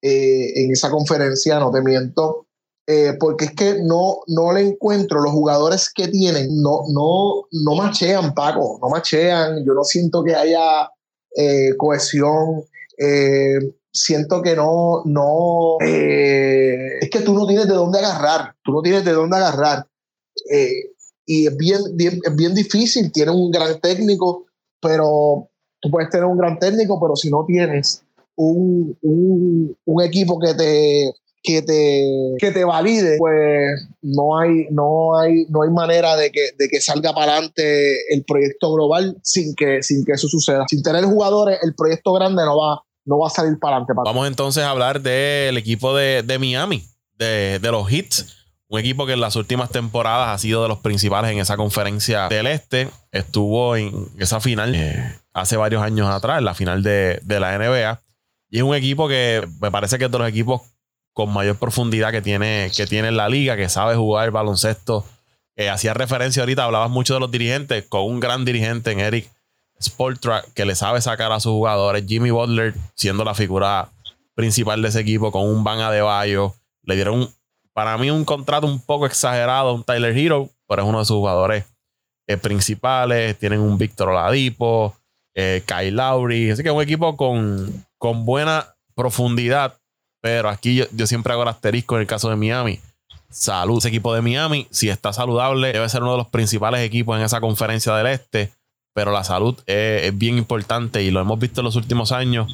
eh, en esa conferencia, no te miento, eh, porque es que no, no le encuentro los jugadores que tienen, no, no, no machean, Paco, no machean, yo no siento que haya eh, siento que no, no, es que tú no tienes de dónde agarrar, tú no tienes de dónde agarrar. y es bien, bien, es bien difícil, tiene un gran técnico, pero tú puedes tener un gran técnico, pero si no tienes un, un, equipo que te, que te, que te valide, pues no hay, no hay, no hay manera de que, de que salga para adelante el proyecto global sin que, sin que eso suceda. Sin tener jugadores, el proyecto grande no va, no va a salir para adelante. Vamos entonces a hablar del equipo de, de Miami, de, de, los Hits. Un equipo que en las últimas temporadas ha sido de los principales en esa conferencia del Este. Estuvo en esa final eh, hace varios años atrás, en la final de, de la NBA. Y es un equipo que me parece que es de los equipos con mayor profundidad que tiene, que tiene la liga, que sabe jugar baloncesto. Eh, hacía referencia ahorita, hablabas mucho de los dirigentes, con un gran dirigente en Eric Sportra, que le sabe sacar a sus jugadores. Jimmy Butler, siendo la figura principal de ese equipo, con un Van Adebayo. Le dieron, para mí, un contrato un poco exagerado a un Tyler Hero, pero es uno de sus jugadores eh, principales. Tienen un Víctor Oladipo, eh, Kyle Lowry. Así que un equipo con, con buena profundidad. Pero aquí yo, siempre hago el asterisco en el caso de Miami. Salud. Ese equipo de Miami, si está saludable, debe ser uno de los principales equipos en esa conferencia del este. Pero la salud es, bien importante y lo hemos visto en los últimos años.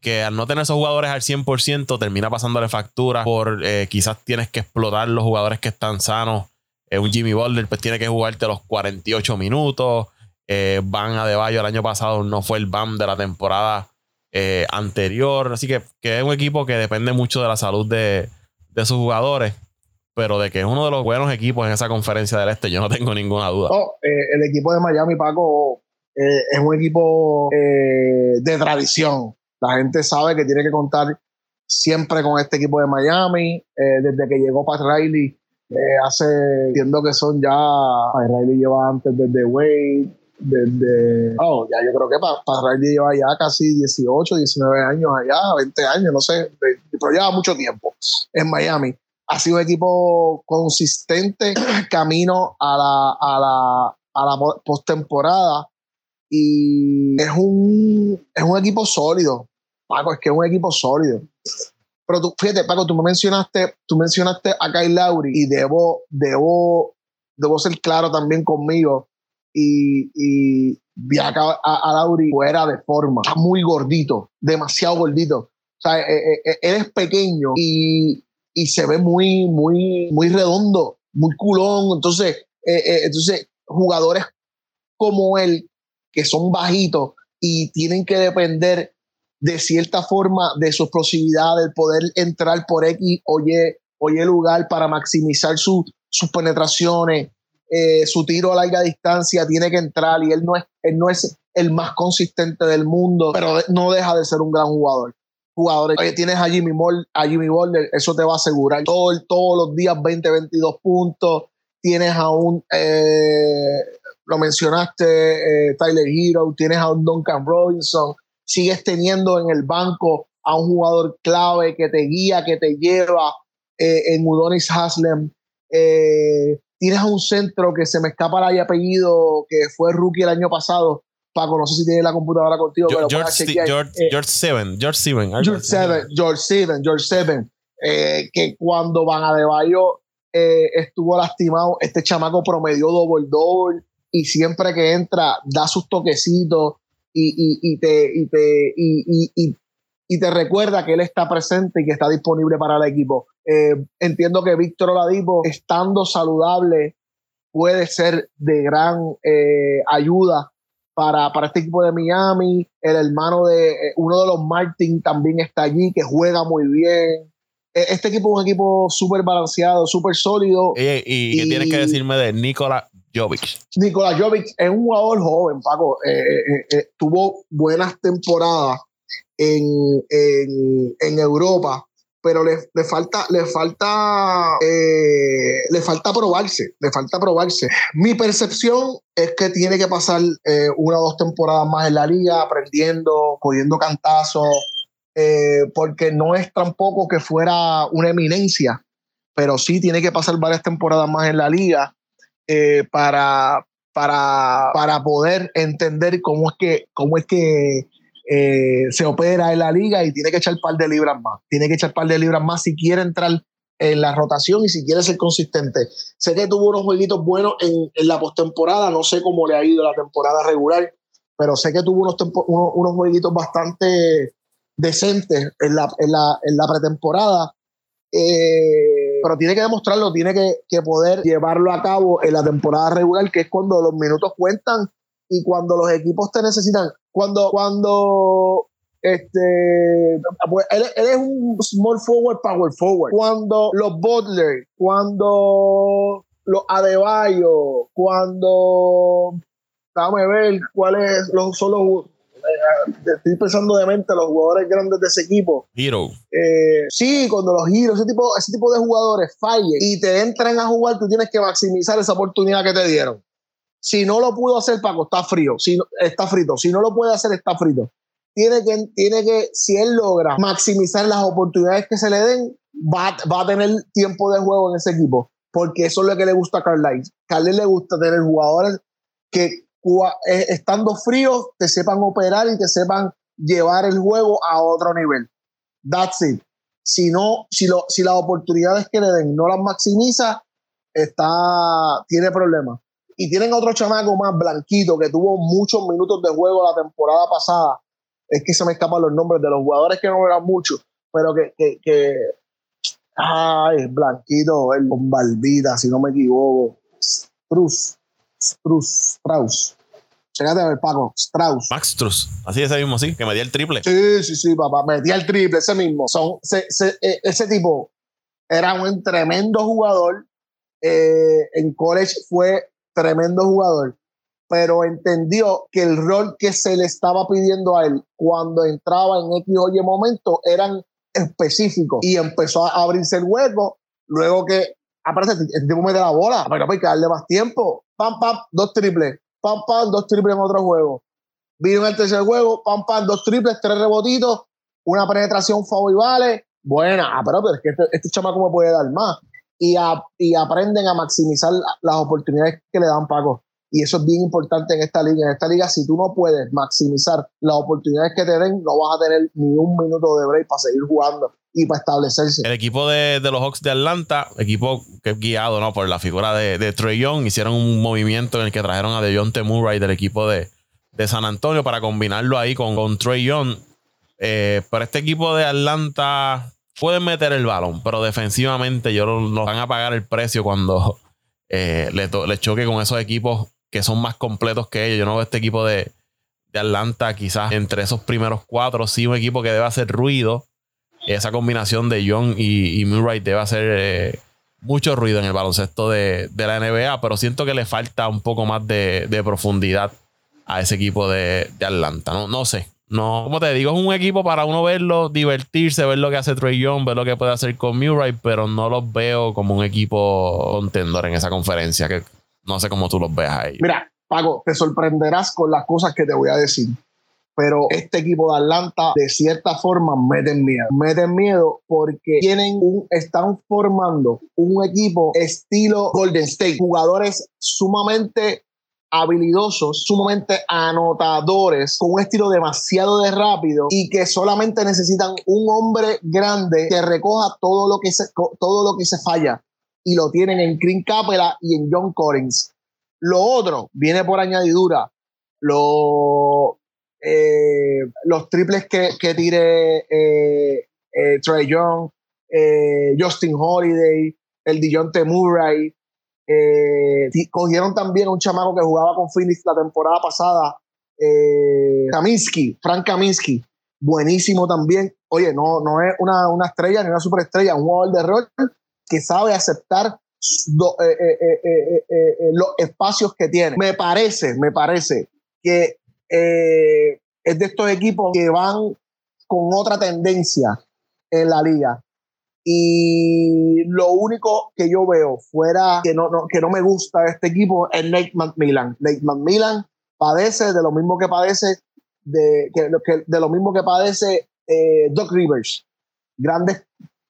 Que al no tener esos jugadores al 100%, termina pasándole factura por eh, quizás tienes que explotar los jugadores que están sanos. Eh, un Jimmy Butler, pues tiene que jugarte los 48 minutos. Eh, Van Adebayo el año pasado no fue el BAM de la temporada eh, anterior. Así que, que, es un equipo que depende mucho de la salud de, sus jugadores. Pero de que es uno de los buenos equipos en esa conferencia del este, yo no tengo ninguna duda. Eh, el equipo de Miami, Paco, es un equipo de tradición. La gente sabe que tiene que contar siempre con este equipo de Miami. desde que llegó Pat Riley, hace, entiendo que son ya, Riley lleva antes desde Wade, desde, oh, ya yo creo que para pa lleva ya casi 18, 19 años allá, 20 años, no sé, pero lleva mucho tiempo en Miami. Ha sido un equipo consistente camino a la, a la, a la postemporada y es un, es un equipo sólido. Paco, es que es un equipo sólido. pero tú, fíjate, Paco, tú me mencionaste, tú mencionaste a Kyle Lowry y debo, debo, debo ser claro también conmigo. Y, y vi a, a, Lauri fuera de forma. Muy gordito, demasiado gordito. O sea, eh, eh, eh, él es pequeño y, y, se ve muy, muy, muy redondo, muy culón. Entonces, entonces, jugadores como él, que son bajitos y tienen que depender de cierta forma de su explosividad, del poder entrar por X o Y, lugar para maximizar sus penetraciones, eh, su tiro a larga distancia tiene que entrar y él no, es, él no es el más consistente del mundo, pero no deja de ser un gran jugador. Jugadores, tienes a Jimmy, Moore, Jimmy eso te va a asegurar todo, todos los días 20, 22 puntos. Tienes a un, eh, lo mencionaste, eh, Tyler Hero, tienes a un Duncan Robinson, sigues teniendo en el banco a un jugador clave que te guía, que te lleva en Udonis Haslem. Tienes a un centro que se me escapa el apellido, que fue rookie el año pasado. Paco, no sé si tiene la computadora contigo. George, George, eh, George, Seven, George Seven. George Seven, George Seven, George Seven. Eh, que cuando Van Adebayo eh, estuvo lastimado, este chamaco promedió doble doble y siempre que entra da sus toquecitos y, y, y te, y, te, y, y te recuerda que él está presente y que está disponible para el equipo. Eh, entiendo que Víctor Oladipo, estando saludable, puede ser de gran eh, ayuda para, para, este equipo de Miami. El hermano de eh, uno de los Martin también está allí, que juega muy bien. Este equipo es un equipo súper balanceado, súper sólido. ¿Y, qué tienes que decirme de Nikola Jovic? Nikola Jovic es un jugador joven, Paco. tuvo buenas temporadas en, en, Europa, pero le, le, falta, le falta, eh, le falta probarse, le falta probarse. Mi percepción es que tiene que pasar eh, una o dos temporadas más en la liga, aprendiendo, cogiendo cantazos, eh, porque no es tampoco que fuera una eminencia, pero sí tiene que pasar varias temporadas más en la liga para, para, para poder entender cómo es que, cómo es que eh, se opera en la liga y tiene que echar par de libras más. Tiene que echar par de libras más si quiere entrar en la rotación y si quiere ser consistente. Sé que tuvo unos jueguitos buenos en, la postemporada, no sé cómo le ha ido la temporada regular, pero sé que tuvo unos, unos, jueguitos bastante decentes en la, en la, pretemporada. Eh, pero tiene que demostrarlo, tiene que, que, poder llevarlo a cabo en la temporada regular, que es cuando los minutos cuentan y cuando los equipos te necesitan. Cuando, cuando este, pues, él, es un small forward, power forward. Cuando los Butler, cuando los Adebayo, cuando, déjame ver cuáles son los, eh, estoy pensando de mente los jugadores grandes de ese equipo. Hero. Eh, sí, cuando los Heroes, ese tipo, ese tipo de jugadores fallen y te entran a jugar, tú tienes que maximizar esa oportunidad que te dieron. Si no lo pudo hacer, Paco, está frío, si está frito. Si no lo puede hacer, está frito. Tiene que, tiene que, si él logra maximizar las oportunidades que se le den, va, va a tener tiempo de juego en ese equipo. Porque eso es lo que le gusta a Carlisle. Carlisle le gusta tener jugadores que eh, estando fríos te sepan operar y te sepan llevar el juego a otro nivel. That's it. Si no, si, lo, si las oportunidades que le den no las maximiza, está, tiene problemas y tienen otro chamaco más blanquito que tuvo muchos minutos de juego la temporada pasada. Es que se me escapan los nombres de los jugadores que no eran muchos, pero que, que, que ay, blanquito, el con barbita, si no me equivoco. Strauss, Strauss, Strauss. Chégate a ver, Paco, Strauss. Max Strauss, así ese mismo, sí, que metía el triple. Sí, sí, sí, papá, metía el triple, ese mismo. Son, e, ese tipo era un tremendo jugador. Eh, en college fue tremendo jugador, pero entendió que el rol que se le estaba pidiendo a él cuando entraba en X o Y momento eran específicos y empezó a abrirse el hueco. Luego que aparece el tipo mete la bola, pero hay que darle más tiempo. Pam, pam, dos triples. Pam, pam, dos triples en otro juego. Vino en el tercer juego, pam, pam, dos triples, tres rebotitos, una penetración favor y vale. Buena, ah, pero, es que este, este chamaco me puede dar más y, aprenden a maximizar las oportunidades que le dan Paco. Y eso es bien importante en esta liga. En esta liga, si tú no puedes maximizar las oportunidades que te den, no vas a tener ni un minuto de break para seguir jugando y para establecerse. El equipo de, los Hawks de Atlanta, equipo que es guiado ¿no? por la figura de, Trey Young, hicieron un movimiento en el que trajeron a DeJounte Murray del equipo de, San Antonio para combinarlo ahí con, con Trey Young. Eh, pero este equipo de Atlanta pueden meter el balón, pero defensivamente yo nos van a pagar el precio cuando eh, le, le, choque con esos equipos que son más completos que ellos. Yo no veo este equipo de, de Atlanta quizás entre esos primeros cuatro, sí un equipo que debe hacer ruido. Esa combinación de Young y, Murray debe hacer eh, mucho ruido en el baloncesto de, de, la NBA, pero siento que le falta un poco más de, de profundidad a ese equipo de, Atlanta. No, no sé. No, como te digo, es un equipo para uno verlo, divertirse, ver lo que hace Trey Young, ver lo que puede hacer con Murray, pero no los veo como un equipo contendor en esa conferencia, que no sé cómo tú los ves ahí. Mira, Pago, te sorprenderás con las cosas que te voy a decir. Pero este equipo de Atlanta, de cierta forma, meten miedo. Meten miedo porque tienen un, están formando un equipo estilo Golden State. Jugadores sumamente habilidosos, sumamente anotadores, con un estilo demasiado de rápido y que solamente necesitan un hombre grande que recoja todo lo que se, todo lo que se falla. Y lo tienen en Green Capela y en John Collins. Lo otro viene por añadidura. Lo, eh, los triples que, que tire eh, eh, Trey Young, Justin Holiday, el Dijonte Murray, eh, cogieron también un chamaco que jugaba con Phoenix la temporada pasada, eh, Kaminsky, Frank Kaminsky, buenísimo también. Oye, no, no es una, una estrella ni una superestrella, un jugador de rol que sabe aceptar eh, los espacios que tiene. Me parece, me parece que es de estos equipos que van con otra tendencia en la liga. Y lo único que yo veo fuera que no, que no me gusta de este equipo es Nate McMillan. Nate McMillan padece de lo mismo que padece de, que, de lo mismo que padece eh, Doc Rivers. Grandes,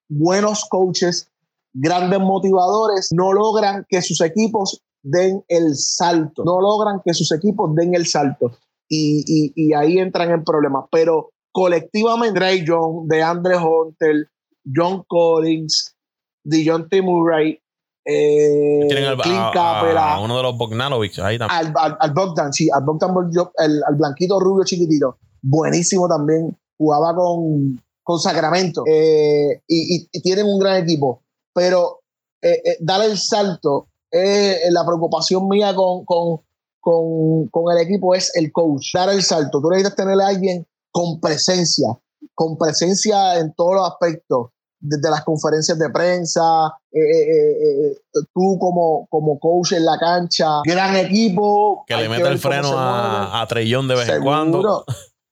buenos coaches, grandes motivadores, no logran que sus equipos den el salto. No logran que sus equipos den el salto. Y, ahí entran en problemas. Pero colectivamente, Ray John, de Andre Hunter, John Collins, Dijon Murray, eh, Clint a, uno de los Bogdanovich ahí también. Al, al, Bogdan, sí, al Bogdan, el, al blanquito rubio chiquitito. Buenísimo también. Jugaba con, con Sacramento. Eh, y, y, tienen un gran equipo. Pero eh, eh darle el salto, la preocupación mía con, con, con, con, el equipo es el coach. Dar el salto. Tú necesitas tener a alguien con presencia, con presencia en todos los aspectos desde las conferencias de prensa, eh, eh, eh, tú como, como coach en la cancha, gran equipo. Que le meta el freno a, a Trellón de vez en cuando.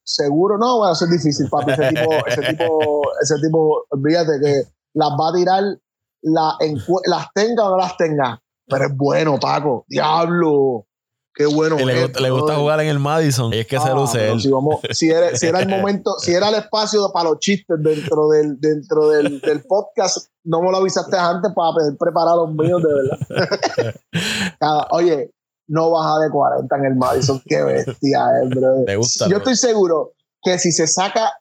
Seguro, no, bueno, eso es difícil, papi. Ese tipo, ese tipo, ese tipo, olvídate que las va a tirar, la, las tenga o no las tenga. Pero es bueno, Paco. Diablo. Qué bueno. le, gusta, jugar en el Madison. Y es que se ah, luce él. Si, era, el momento, si era el espacio para los chistes dentro del, dentro del, podcast, no me lo avisaste antes para preparar los míos, de verdad. oye, no baja de 40 en el Madison. Qué bestia, eh, bro. Yo estoy seguro que si se saca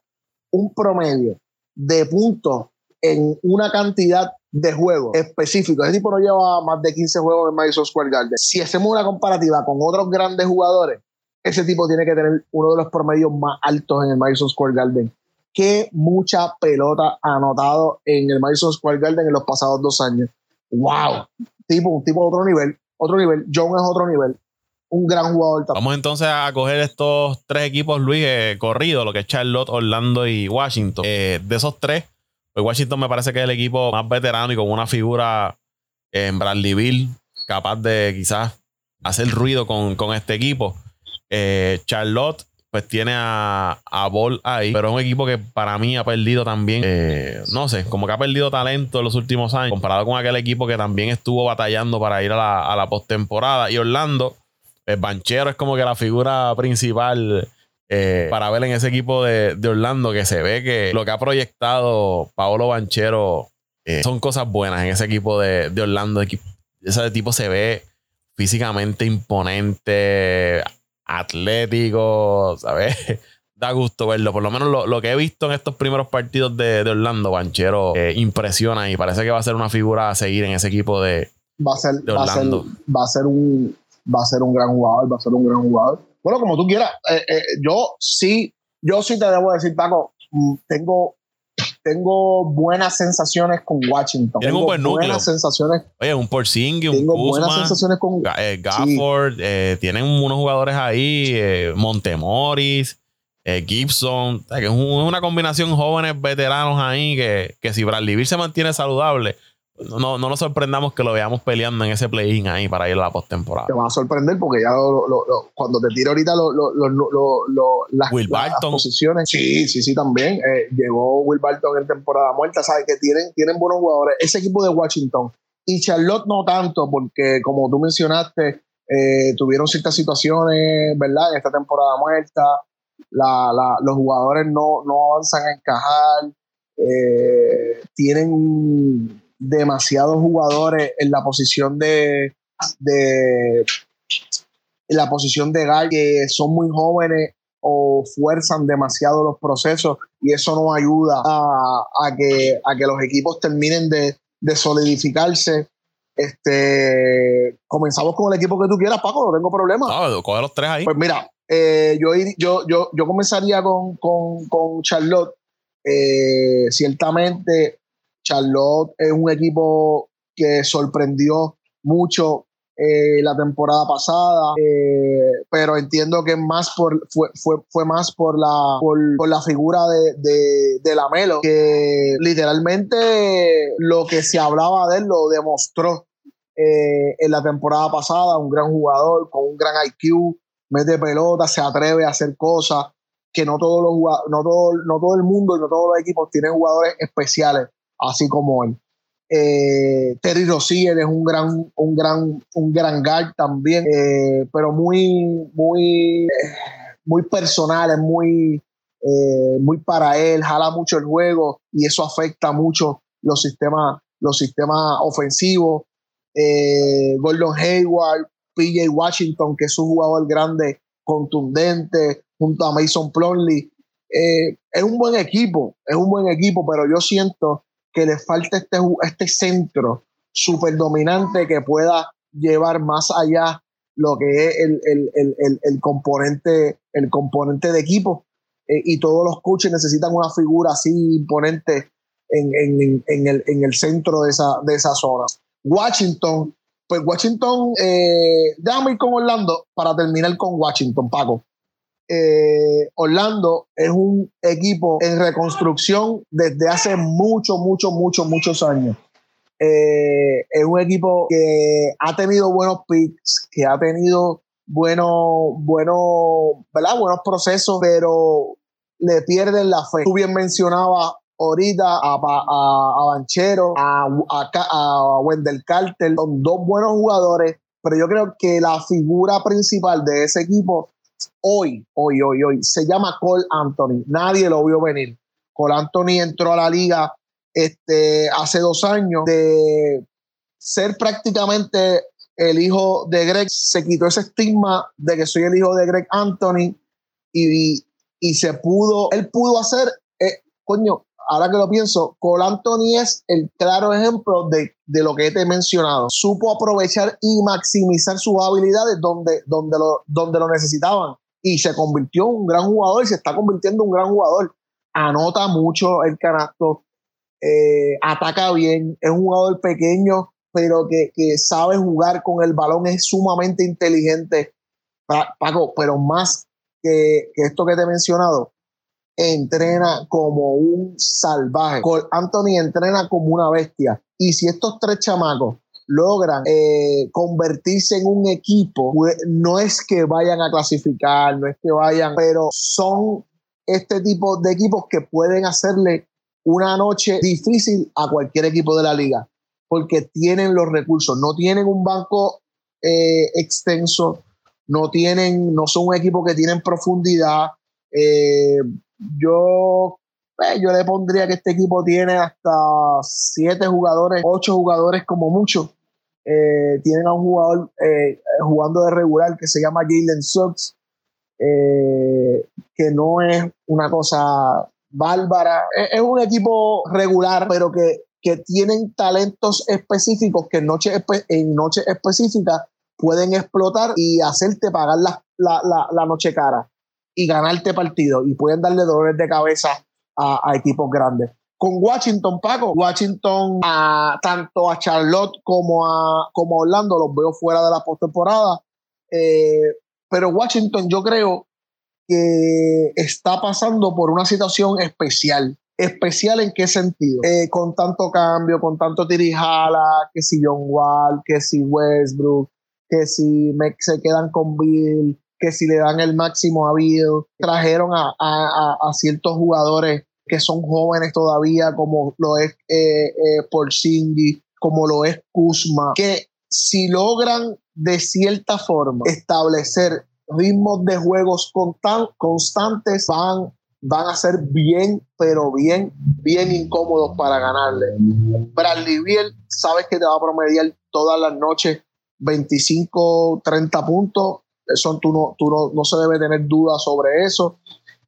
un promedio de puntos en una cantidad de juegos específicos. Ese tipo no lleva más de 15 juegos en Madison Square Garden. Si hacemos una comparativa con otros grandes jugadores, ese tipo tiene que tener uno de los promedios más altos en el Madison Square Garden. Qué mucha pelota ha anotado en el Madison Square Garden en los pasados dos años. ¡Wow! Tipo, un tipo de otro nivel. Otro nivel. John es otro nivel. Un gran jugador también. Vamos entonces a coger estos tres equipos, Luis, eh, corridos, lo que es Charlotte, Orlando y Washington. Eh, de esos tres, pues Washington me parece que es el equipo más veterano y con una figura en Bradley capaz de quizás hacer ruido con, este equipo. Eh, Charlotte pues tiene a, a Ball ahí, pero es un equipo que para mí ha perdido también, eh, no sé, como que ha perdido talento en los últimos años, comparado con aquel equipo que también estuvo batallando para ir a la, a la postemporada. Y Orlando, el Banchero es como que la figura principal eh, para ver en ese equipo de, Orlando que se ve que lo que ha proyectado Paolo Banchero eh, son cosas buenas en ese equipo de, Orlando. Ese tipo se ve físicamente imponente, atlético, ¿sabes? da gusto verlo. Por lo menos lo, que he visto en estos primeros partidos de, Orlando, Banchero eh, impresiona y parece que va a ser una figura a seguir en ese equipo de, va a ser, Va a ser, va a ser un va a ser un gran jugador, va a ser un gran jugador. Bueno, como tú quieras. Eh, eh, yo sí, yo sí te debo decir, Paco, mm, tengo tengo buenas sensaciones con Washington. Tienen un buen núcleo. Buenas sensaciones. Oye, un Porzingis, un Tengo buenas sensaciones con Gafford. tienen unos jugadores ahí, Montemoris. Eh, Gibson, que es, una combinación jóvenes veteranos ahí que, que si Bradley Bill se mantiene saludable, no, no nos sorprendamos que lo veamos peleando en ese play-in ahí para ir a la postemporada. Te va a sorprender porque ya cuando te tiro ahorita las, Will posiciones. Sí, sí, sí, también. Eh, llegó Will Barton en temporada muerta, ¿sabes? Que tienen, tienen buenos jugadores. Ese equipo de Washington y Charlotte no tanto, porque como tú mencionaste, eh, tuvieron ciertas situaciones, ¿verdad? En esta temporada muerta los jugadores no, avanzan a encajar, eh, tienen demasiados jugadores en la posición de, de en la posición de guard que son muy jóvenes o fuerzan demasiado los procesos y eso no ayuda a, que, a que los equipos terminen de, solidificarse. Este, comenzamos con el equipo que tú quieras, Paco, no tengo problema. No, coge los tres ahí. Pues mira, eh, yo, yo, yo, yo, comenzaría con, con, Charlotte. Eh, ciertamente, Charlotte es un equipo que sorprendió mucho eh, la temporada pasada, pero entiendo que más fue, fue, fue más por la, por, la figura de, de, la Melo, que literalmente lo que se hablaba de él lo demostró en la temporada pasada, un gran jugador con un gran IQ, mete pelota, se atreve a hacer cosas que no todos los no todo, no todo el mundo y no todos los equipos tienen jugadores especiales, así como él. Eh, Terry Rozier es un gran, un gran, un gran guard también, eh, pero muy, muy, muy personal, es muy, eh, muy para él, jala mucho el juego y eso afecta mucho los sistemas, los sistemas ofensivos. Gordon Hayward, PJ Washington, que es un jugador grande, contundente, junto a Mason Plumlee. Es un buen equipo, es un buen equipo, pero yo siento que le falta este, este centro súper dominante que pueda llevar más allá lo que es el, componente, el componente de equipo. Eh, y todos los coaches necesitan una figura así imponente en, el, en el centro de esa, de esa zona. Washington pues Washington, eh, déjame ir con Orlando para terminar con Washington, Paco. Eh, Orlando es un equipo en reconstrucción desde hace muchos, muchos, muchos, muchos años. Eh, es un equipo que ha tenido buenos picks, que ha tenido buenos, buenos, ¿verdad? buenos procesos, pero le pierden la fe. Tú bien mencionabas ahorita a, a, Banchero, a, a, Wendell Carter, son dos buenos jugadores, pero yo creo que la figura principal de ese equipo hoy, hoy, hoy, hoy, se llama Cole Anthony. Nadie lo vio venir. Cole Anthony entró a la liga este, hace dos años de ser prácticamente el hijo de Greg, se quitó ese estigma de que soy el hijo de Greg Anthony y, y se pudo, él pudo hacer, eh, coño, ahora que lo pienso, Cole Anthony es el claro ejemplo de, lo que te he mencionado. Supo aprovechar y maximizar sus habilidades donde, donde, lo, donde lo necesitaban y se convirtió en un gran jugador y se está convirtiendo en un gran jugador. Anota mucho el canasto, eh, ataca bien, es un jugador pequeño, pero que, sabe jugar con el balón, es sumamente inteligente. Paco, pero más que, que esto que te he mencionado, entrena como un salvaje. Anthony entrena como una bestia. Y si estos tres chamacos logran eh, convertirse en un equipo, pues, no es que vayan a clasificar, no es que vayan, pero son este tipo de equipos que pueden hacerle una noche difícil a cualquier equipo de la liga, porque tienen los recursos, no tienen un banco eh, extenso, no tienen, no son un equipo que tienen profundidad, eh, yo, pues, yo le pondría que este equipo tiene hasta siete jugadores, ocho jugadores como mucho, Eh, tienen a un jugador eh, jugando de regular que se llama Jalen eh, que no es una cosa bárbara. Es, un equipo regular, pero que, que tienen talentos específicos que en noches en noche específicas pueden explotar y hacerte pagar la, la, la, noche cara y ganarte partido y pueden darle dolores de cabeza a, a equipos grandes con Washington, Paco. Washington, a, tanto a Charlotte como a, como Orlando, los veo fuera de la postemporada. Eh, pero Washington, yo creo que está pasando por una situación especial. ¿Especial en qué sentido? Eh, con tanto cambio, con tanto tirijala, que si John Wall, que si Westbrook, que si se quedan con Bill, que si le dan el máximo a Bill. Trajeron a, a ciertos jugadores que son jóvenes todavía, como lo es eh, eh, como lo es Kuzma, que si logran de cierta forma establecer ritmos de juegos constantes, van, van a ser bien, pero bien, bien incómodos para ganarle. Bradley Biel, sabes que te va a promediar todas las noches 25, 30 puntos. Eso tú no, tú no, no se debe tener duda sobre eso.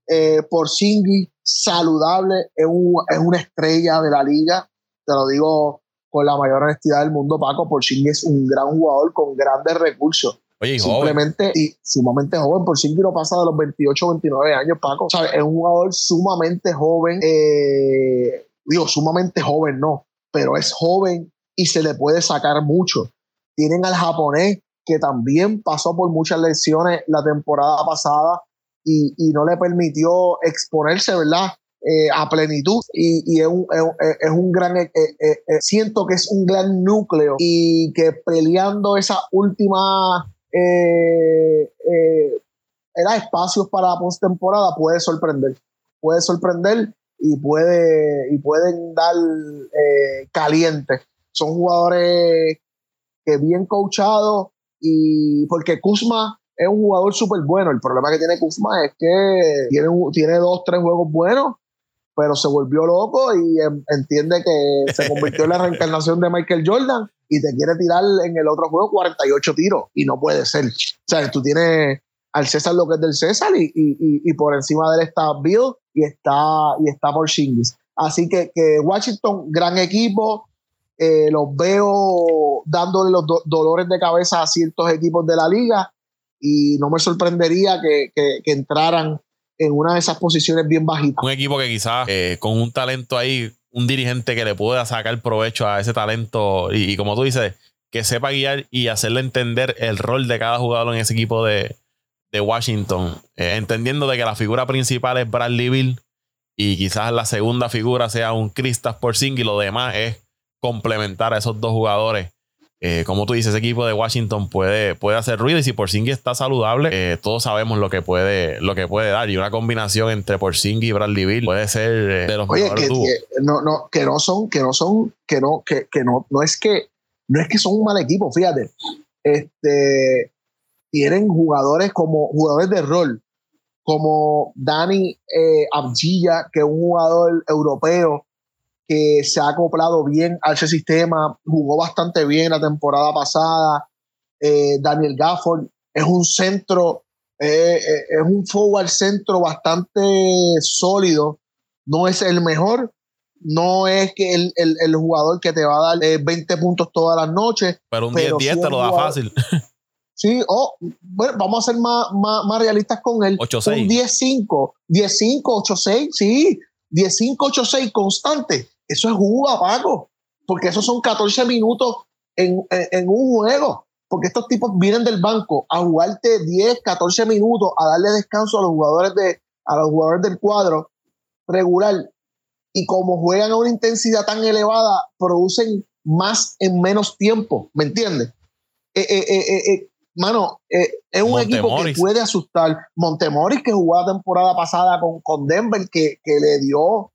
Eh, por Singhi, saludable, es, es, una estrella de la liga, te lo digo con la mayor honestidad del mundo, Paco, por Singhi es un gran jugador con grandes recursos. Simplemente y sumamente joven, por Singhi no pasa de los 28 29 años, Paco. es un jugador sumamente joven, eh, digo, sumamente joven, no, pero es joven y se le puede sacar mucho. Tienen al japonés que también pasó por muchas lesiones la temporada pasada, y, no le permitió exponerse, ¿verdad? Eh, a plenitud y, es, un, es, un, gran, eh, eh, siento que es un gran núcleo y que peleando esa última era espacios para la postemporada puede sorprender, puede sorprender y, puede, y pueden dar caliente. Son jugadores que bien coachados y porque Kuzma es un jugador súper bueno. El problema que tiene Kuzma es que tiene, tiene dos, tres juegos buenos, pero se volvió loco y entiende que se convirtió en la reencarnación de Michael Jordan y te quiere tirar en el otro juego 48 tiros y no puede ser. O sea, tú tienes al César lo que es del César y, y, y, por encima de él está Bill y está, y está por Shingis. Así que, que, Washington, gran equipo, eh, los veo dándole los dolores de cabeza a ciertos equipos de la liga y no me sorprendería que, entraran en una de esas posiciones bien bajitas. Un equipo que quizás eh, con un talento ahí, un dirigente que le pueda sacar provecho a ese talento y, como tú dices, que sepa guiar y hacerle entender el rol de cada jugador en ese equipo de, Washington, eh, entendiendo de que la figura principal es Bradley Bill y quizás la segunda figura sea un Kristaps Porzingis y lo demás es complementar a esos dos jugadores. Eh, como tú dices, ese equipo de Washington puede, puede hacer ruido y si Porzingis está saludable, eh, todos sabemos lo que puede lo que puede dar. Y una combinación entre Porzingis y Bradley Bill puede ser eh, de los Oye, que, no, no, que no son, que no son, que no, que, que no, no es que no es que son un mal equipo, fíjate. Este tienen jugadores como jugadores de rol, como Dani Abgilla, que es un jugador europeo que se ha acoplado bien a ese sistema, jugó bastante bien la temporada pasada. Eh, Daniel Gafford es un centro, eh, eh, es un forward centro bastante sólido. No es el mejor, no es que el, el, jugador que te va a dar 20 puntos todas las noches. Pero un 10-10 te lo da fácil. Sí, oh, bueno, vamos a ser más, más, realistas con él. 8-6. Un 10-5, 10-5, 8-6, sí, 10-5, 8-6 constante. Eso es jugo, Paco, porque esos son 14 minutos en, un juego. Porque estos tipos vienen del banco a jugarte 10, 14 minutos, a darle descanso a los jugadores, de, a los jugadores del cuadro regular. Y como juegan a una intensidad tan elevada, producen más en menos tiempo. ¿Me entiendes? Eh, eh, eh, mano, es un equipo que puede asustar. Montemoris, que jugó la temporada pasada con, con Denver, que, que le dio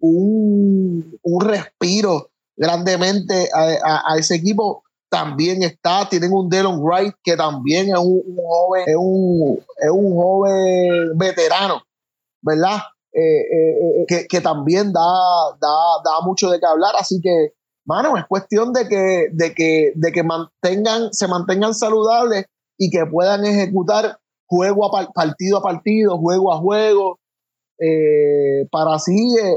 un, un respiro grandemente a, ese equipo. También está, tienen un Delon Wright que también es un, joven, es un, es un, joven veterano, ¿verdad? Eh, eh, eh, que, que, también da, da, da, mucho de qué hablar. Así que mano, es cuestión de que, de que, de que mantengan, se mantengan saludables y que puedan ejecutar juego a partido a partido, juego a juego, eh, para así, eh,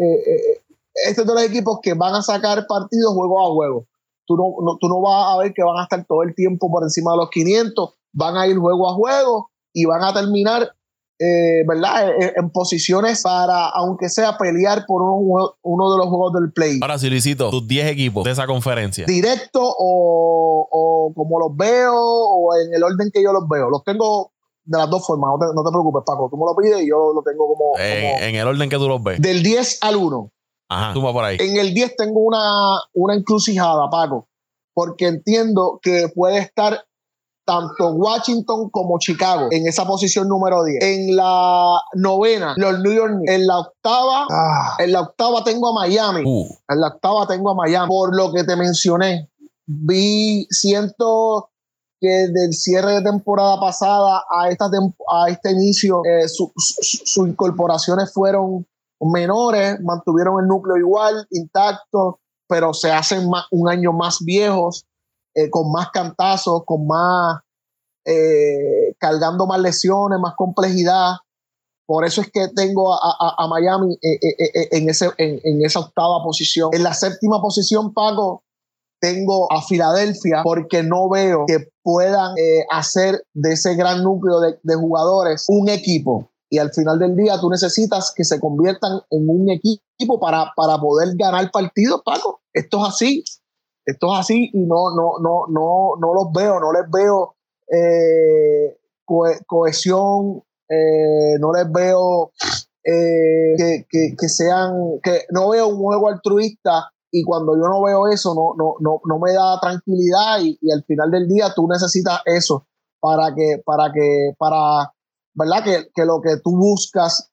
eh, estos dos equipos que van a sacar partidos juego a juego. Tú no, tú no vas a ver que van a estar todo el tiempo por encima de los 500, van a ir juego a juego y van a terminar eh, ¿verdad? Eh, eh, en, posiciones para, aunque sea pelear por uno, uno de los juegos del play. Ahora sí, Luisito, tus 10 equipos de esa conferencia. Directo o, o, como los veo o en el orden que yo los veo. Los tengo de las dos formas, no te, preocupes, Paco. Tú me lo pides y yo lo tengo como, En el orden que tú los ves. Del 10 al 1. Ajá, tú vas por ahí. En el 10 tengo una, una encrucijada, Paco, porque entiendo que puede estar tanto Washington como Chicago en esa posición número 10. En la novena, los New York Knicks. En la octava, ah. en la octava tengo a Miami. Uh. En la octava tengo a Miami. Por lo que te mencioné, vi, siento que del cierre de temporada pasada a, esta a este inicio, eh, sus incorporaciones fueron menores, mantuvieron el núcleo igual, intacto, pero se hacen un año más viejos eh, con más cantazos, con más, eh, cargando más lesiones, más complejidad. Por eso es que tengo a, Miami eh, en, ese, en, esa octava posición. En la séptima posición, Paco, tengo a Filadelfia porque no veo que puedan hacer de ese gran núcleo de, jugadores un equipo. Y al final del día tú necesitas que se conviertan en un equipo para, para poder ganar partidos, Paco. Esto es así. Esto es así y no, no, no, no, no los veo, no les veo eh, cohesión, eh, no les veo eh, que, sean, que no veo un juego altruista y cuando yo no veo eso no, no, no, no me da tranquilidad y, al final del día tú necesitas eso para que, para que, para, ¿verdad? Que, que lo que tú buscas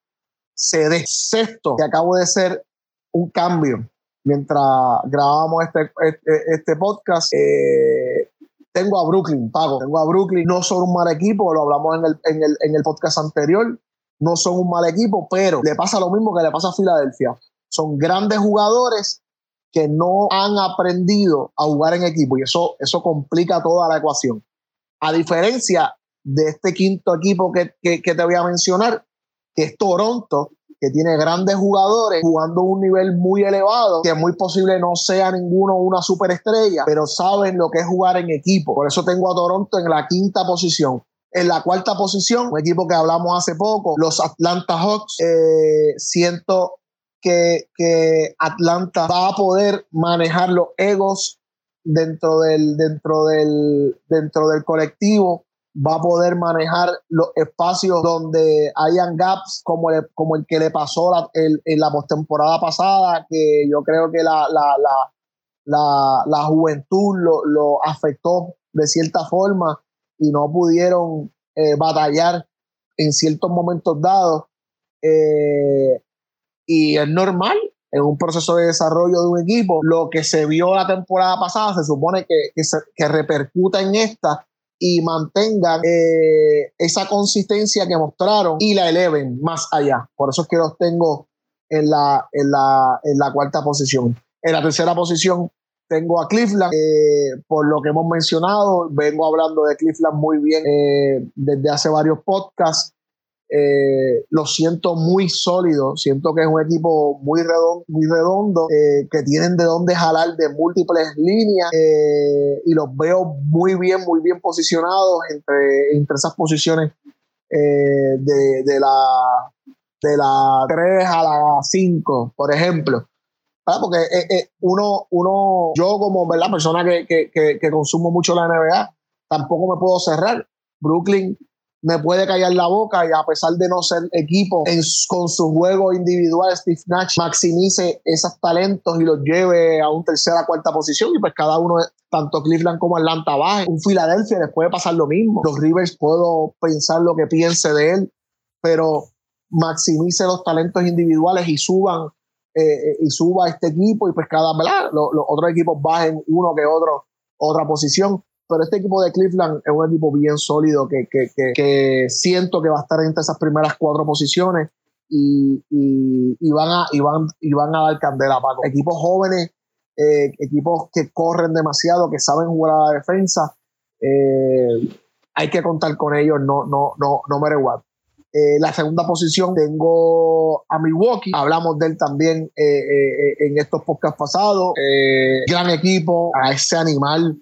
se dé. Sexto, que acabo de ser un cambio mientras grabábamos este, este, este podcast, eh, tengo a Brooklyn, pago. Tengo a Brooklyn. No son un mal equipo, lo hablamos en el, en el, en el podcast anterior. No son un mal equipo, pero le pasa lo mismo que le pasa a Filadelfia. Son grandes jugadores que no han aprendido a jugar en equipo y eso, eso complica toda la ecuación. A diferencia de este quinto equipo que, que, te voy a mencionar, que es Toronto, que tiene grandes jugadores jugando a un nivel muy elevado, que es muy posible no sea ninguno una superestrella, pero saben lo que es jugar en equipo. Por eso tengo a Toronto en la quinta posición. En la cuarta posición, un equipo que hablamos hace poco, los Atlanta Hawks. Eh, siento que, Atlanta va a poder manejar los egos dentro del, dentro del, dentro del colectivo va a poder manejar los espacios donde hayan gaps como, como el que le pasó en la postemporada pasada, que yo creo que la, la, juventud lo, afectó de cierta forma y no pudieron eh, batallar en ciertos momentos dados. Eh, y es normal en un proceso de desarrollo de un equipo. Lo que se vio la temporada pasada se supone que, que, que repercuta en esta y mantengan eh, esa consistencia que mostraron y la eleven más allá. Por eso es que los tengo en la, en la, en la cuarta posición. En la tercera posición tengo a Cleveland, eh, por lo que hemos mencionado, vengo hablando de Cleveland muy bien eh, desde hace varios podcasts. Eh, lo siento muy sólido, siento que es un equipo muy redondo, muy redondo eh, que tienen de dónde jalar de múltiples líneas eh, y los veo muy bien, muy bien posicionados entre, entre esas posiciones de, de, la, de la 3 a la 5, por ejemplo. Porque uno, uno, yo como ¿verdad? persona que, que, que consumo mucho la NBA, tampoco me puedo cerrar. Brooklyn me puede callar la boca y a pesar de no ser equipo, con su juego individual, Steve Nash maximice esos talentos y los lleve a un tercera, cuarta posición y pues cada uno, tanto Cleveland como Atlanta baje. Un Filadelfia les puede pasar lo mismo. Los Rivers puedo pensar lo que piense de él, pero maximice los talentos individuales y suban eh, eh, y suba este equipo y pues cada, ¿verdad? Los, los otros equipos bajen uno que otro, otra posición pero este equipo de Cleveland es un equipo bien sólido que, que, que, siento que va a estar entre esas primeras cuatro posiciones y, y, van, a, y, van, y van a dar candela, Paco. Equipos jóvenes eh, equipos que corren demasiado, que saben jugar a la defensa. Eh, hay que contar con ellos, no, no, no, no what. Eh, la segunda posición tengo a Milwaukee. Hablamos de él también en estos podcasts pasados. gran equipo, a ese animal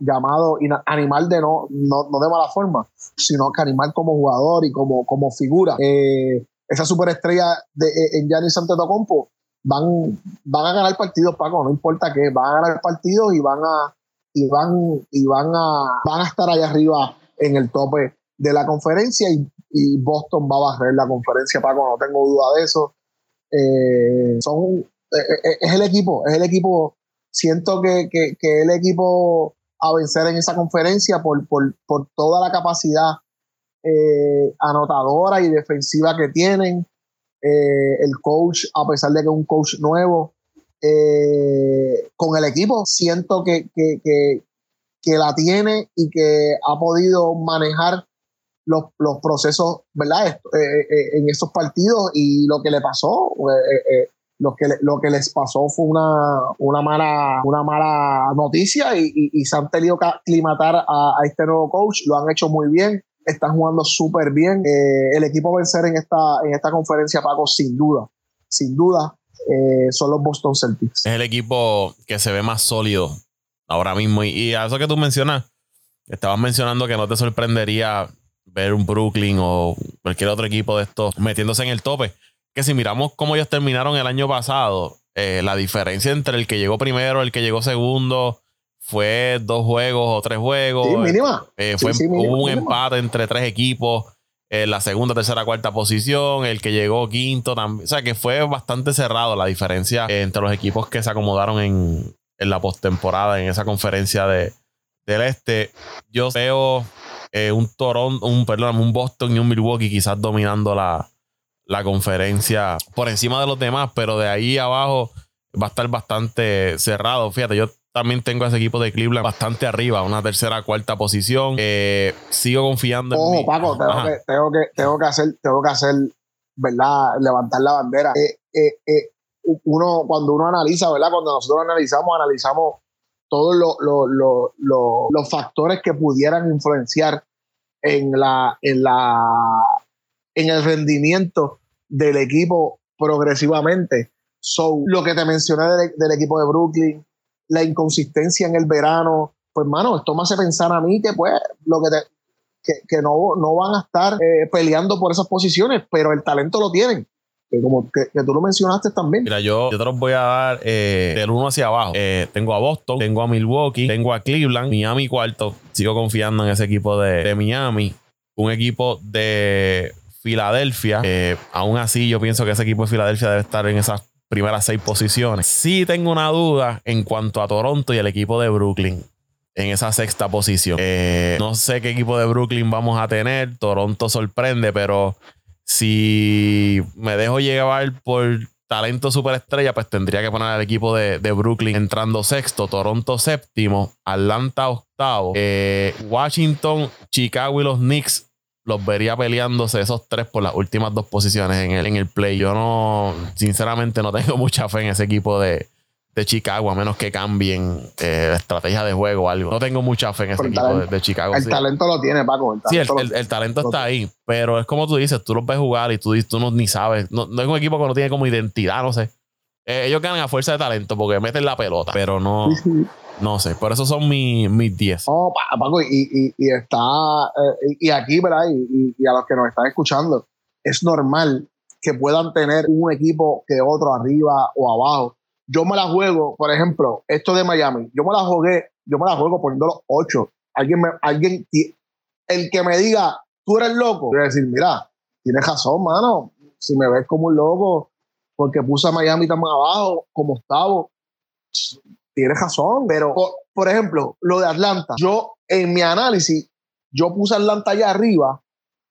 llamado animal de no, no, no, de mala forma, sino que animal como jugador y como, como figura. esa superestrella de, en Giannis Antetokounmpo van, van a ganar partidos, Paco, no importa qué, van a ganar partidos y van a y van y van a van a estar allá arriba en el tope de la conferencia y, Boston va a barrer la conferencia, Paco, no tengo duda de eso. Eh, son eh, eh, es el equipo, es el equipo, siento que, que, el equipo a vencer en esa conferencia por, por, por toda la capacidad anotadora y defensiva que tienen. Eh, el coach, a pesar de que es un coach nuevo, eh, con el equipo, siento que, que, que, la tiene y que ha podido manejar los, los procesos, ¿verdad? Eh, en estos partidos y lo que le pasó, lo, que, lo que les pasó fue una, una, mala, una mala noticia y, y, se han tenido que aclimatar a, este nuevo coach, lo han hecho muy bien están jugando súper bien. Eh, el equipo vencer en esta, en esta conferencia, Paco, sin duda, sin duda, eh, son los Boston Celtics. Es el equipo que se ve más sólido ahora mismo. Y, a eso que tú mencionas, estabas mencionando que no te sorprendería ver un Brooklyn o cualquier otro equipo de estos metiéndose en el tope. Que si miramos cómo ellos terminaron el año pasado, eh, la diferencia entre el que llegó primero, el que llegó segundo, fue dos juegos o tres juegos. Sí, mínima. Eh, fue, hubo un empate entre tres equipos en la segunda, tercera, cuarta posición. El que llegó quinto también. O sea que fue bastante cerrado la diferencia entre los equipos que se acomodaron en, en la postemporada, en esa conferencia de, del este. Yo veo eh, un Toronto, un, perdón, un Boston y un Milwaukee quizás dominando la, la conferencia por encima de los demás, pero de ahí abajo va a estar bastante cerrado. Fíjate, yo también tengo a ese equipo de Cleveland bastante arriba, una tercera, cuarta posición. Eh, sigo confiando en mí. Paco, tengo que, tengo que, tengo, que, hacer, tengo que hacer, ¿verdad? Levantar la bandera. Eh, eh, uno, cuando uno analiza, ¿verdad? Cuando nosotros analizamos, analizamos todos los factores que pudieran influenciar en la, en la en el rendimiento del equipo progresivamente. So, lo que te mencioné del equipo de Brooklyn, la inconsistencia en el verano, pues hermano, esto me hace pensar a mí que pues lo que que, no, no, van a estar eh, peleando por esas posiciones, pero el talento lo tienen. Como que, tú lo mencionaste también. Mira, yo, yo te los voy a dar eh, del uno hacia abajo. Eh, tengo a Boston, tengo a Milwaukee, tengo a Cleveland, Miami cuarto. Sigo confiando en ese equipo de, de Miami. Un equipo de Filadelfia. aún así, yo pienso que ese equipo de Filadelfia debe estar en esas primeras seis posiciones. Sí tengo una duda en cuanto a Toronto y el equipo de Brooklyn en esa sexta posición. Eh, no sé qué equipo de Brooklyn vamos a tener. Toronto sorprende, pero si me dejo llevar por talento superestrella, pues tendría que poner al equipo de, Brooklyn entrando sexto, Toronto séptimo, Atlanta octavo, eh, Washington, Chicago y los Knicks los vería peleándose esos tres por las últimas dos posiciones en el, en el play. Yo no, sinceramente, no tengo mucha fe en ese equipo de, de Chicago, a menos que cambien eh, la estrategia de juego o algo. No tengo mucha fe en ese equipo de, Chicago. El talento lo tiene, Paco. sí, el, talento está ahí, pero es como tú dices, tú los ves jugar y tú, tú no, ni sabes. No, es un equipo que no tiene como identidad, no sé. Eh, ellos ganan a fuerza de talento porque meten la pelota, pero no. No sé, por eso son mis 10. No, Paco, y, y, está, eh, y aquí, ¿verdad? Y, y, a los que nos están escuchando, es normal que puedan tener un equipo que otro arriba o abajo. Yo me la juego, por ejemplo, esto de Miami, yo me la jugué, yo me la juego poniendo los 8. Alguien, me, alguien, el que me diga, tú eres loco, voy a decir, mira, tienes razón, mano. Si me ves como un loco, porque puse a Miami tan abajo, como octavo, tienes razón, pero por, ejemplo, lo de Atlanta, yo en mi análisis, yo puse Atlanta allá arriba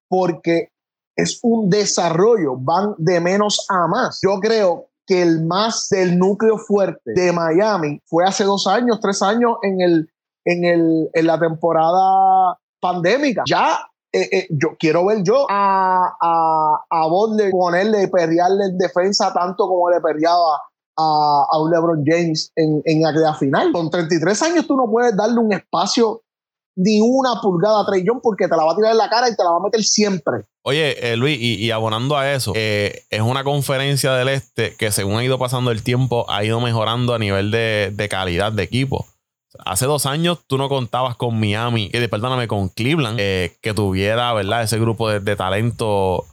porque es un desarrollo, van de menos a más. Yo creo que el más del núcleo fuerte de Miami fue hace dos años, tres años en, el, en, el, en la temporada pandémica. Ya eh, eh, yo quiero ver yo a, a, a Butler ponerle, perrearle en defensa tanto como le perreaba a, a un LeBron James en, en aquella final. Con 33 años tú no puedes darle un espacio ni una pulgada a Trey Young porque te la va a tirar en la cara y te la va a meter siempre. Oye, eh, Luis, y, abonando a eso, eh, es una conferencia del este que según ha ido pasando el tiempo, ha ido mejorando a nivel de, de calidad de equipo. Hace dos años tú no contabas con Miami, eh, perdóname, con Cleveland, eh, que tuviera, ¿verdad? Ese grupo de, talento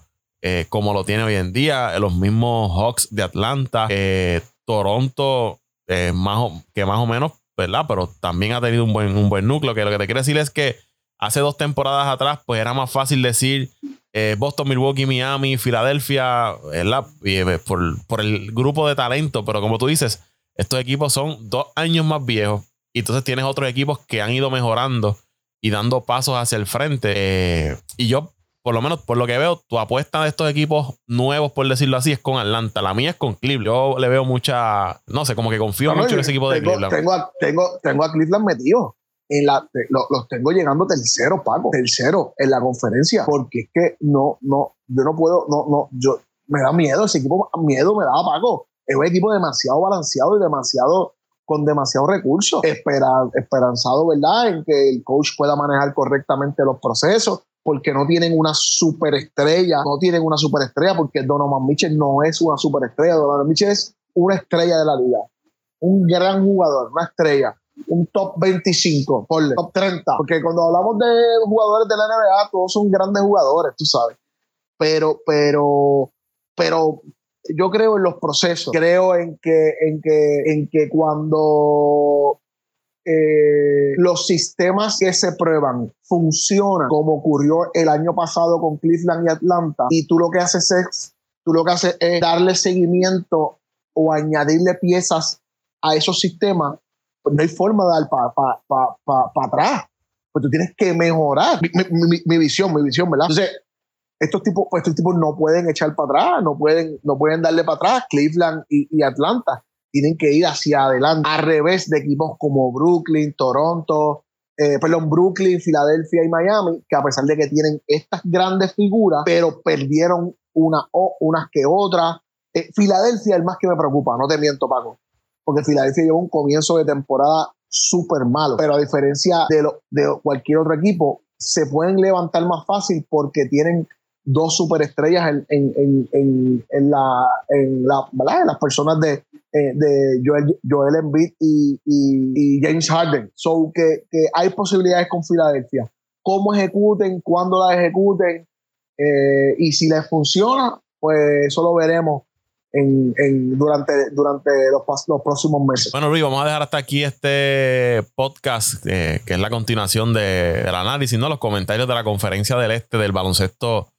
como lo tiene hoy en día. Los mismos Hawks de Atlanta, Toronto, más que más o menos ¿verdad? Pero también ha tenido un buen, un buen núcleo. Que lo que te quiero decir es que hace dos temporadas atrás, pues era más fácil decir eh, Boston, Milwaukee, Miami, Filadelfia, ¿verdad? Eh, por, por, el grupo de talento. Pero como tú dices, estos equipos son dos años más viejos. Y entonces tienes otros equipos que han ido mejorando y dando pasos hacia el frente. Eh, y yo por lo menos por lo que veo, tu apuesta de estos equipos nuevos, por decirlo así, es con Atlanta. La mía es con Cleveland. Yo le veo mucha, no sé, como que confío mucho en ese equipo de Cleveland. Tengo a, tengo, tengo a Cleveland metido. En la, lo, los tengo llegando tercero, Paco. Tercero en la conferencia. Porque es que no, no, yo no puedo, no, no, yo, me da miedo. Ese equipo, miedo me da, Paco. Es un equipo demasiado balanceado y demasiado con demasiados recursos, Esperan, esperanzado, ¿verdad?, en que el coach pueda manejar correctamente los procesos, porque no tienen una superestrella, no tienen una superestrella porque Donovan Mitchell no es una superestrella, Donovan Mitchell es una estrella de la liga, un gran jugador, una estrella, un top 25, ponle, top 30, porque cuando hablamos de jugadores de la NBA, todos son grandes jugadores, tú sabes, pero, pero, pero yo creo en los procesos, creo en que, en que, en que cuando eh, los sistemas que se prueban funcionan como ocurrió el año pasado con Cleveland y Atlanta y tú lo que haces es tú lo que haces es darle seguimiento o añadirle piezas a esos sistemas pues no hay forma de dar para pa, pa, pa, atrás. Pues tú tienes que mejorar. Mi, mi, mi, visión mi visión verdad entonces estos tipos pues estos tipos no pueden echar para atrás no pueden no pueden darle para atrás Cleveland y, y Atlanta tienen que ir hacia adelante, al revés de equipos como Brooklyn, Toronto, eh, perdón, Brooklyn, Filadelfia y Miami, que a pesar de que tienen estas grandes figuras, pero perdieron una o unas que otras. Eh, Filadelfia es el más que me preocupa, no te miento, Paco, porque Filadelfia lleva un comienzo de temporada súper malo, pero a diferencia de, lo, de cualquier otro equipo, se pueden levantar más fácil porque tienen dos superestrellas en, en, en, en, la, en, la, ¿verdad? en las personas de, eh, de Joel, Joel Embiid y, y, y, James Harden. So que, que, hay posibilidades con Filadelfia. Cómo ejecuten, cuándo la ejecuten eh, y si les funciona, pues eso lo veremos en, en, durante, durante los, los, próximos meses. Bueno, Luis, vamos a dejar hasta aquí este podcast, eh, que es la continuación de, del análisis, ¿no? Los comentarios de la conferencia del este del baloncesto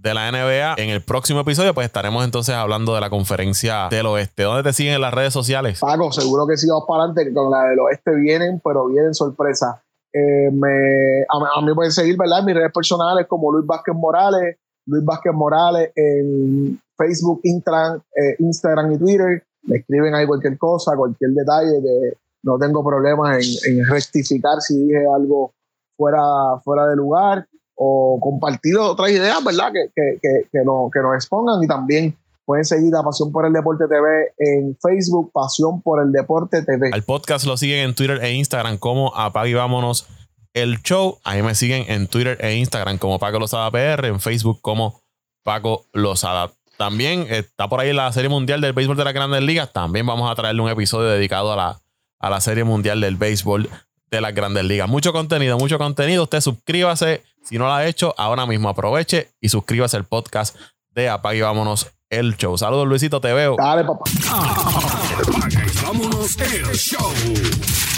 de la NBA. En el próximo episodio, pues estaremos entonces hablando de la conferencia del oeste. ¿Dónde te siguen en las redes sociales? Paco, seguro que sí, vamos para adelante. Con la del oeste vienen, pero vienen sorpresa. Eh, me, a, mí pueden seguir, ¿verdad? En mis redes personales como Luis Vázquez Morales, Luis Vázquez Morales en Facebook, Instagram, eh, Instagram y Twitter. Me escriben ahí cualquier cosa, cualquier detalle, que no tengo problemas en, en rectificar si dije algo fuera, fuera de lugar o compartir otras ideas, ¿verdad? Que, que, que, que, no, que nos expongan y también pueden seguir a Pasión por el Deporte TV en Facebook, Pasión por el Deporte TV. Al podcast lo siguen en Twitter e Instagram como Apague y Vámonos el Show. Ahí me siguen en Twitter e Instagram como Paco Lozada PR, en Facebook como Paco Lozada. También está por ahí la Serie Mundial del Béisbol de las Grandes Ligas. También vamos a traerle un episodio dedicado a la, a la Serie Mundial del Béisbol de las Grandes Ligas. Mucho contenido, mucho contenido. Usted suscríbase. Si no lo ha hecho, ahora mismo aproveche y suscríbase al podcast de Apague y Vámonos el Show. Saludos, Luisito, te veo. Dale, papá. Apague y Vámonos el Show.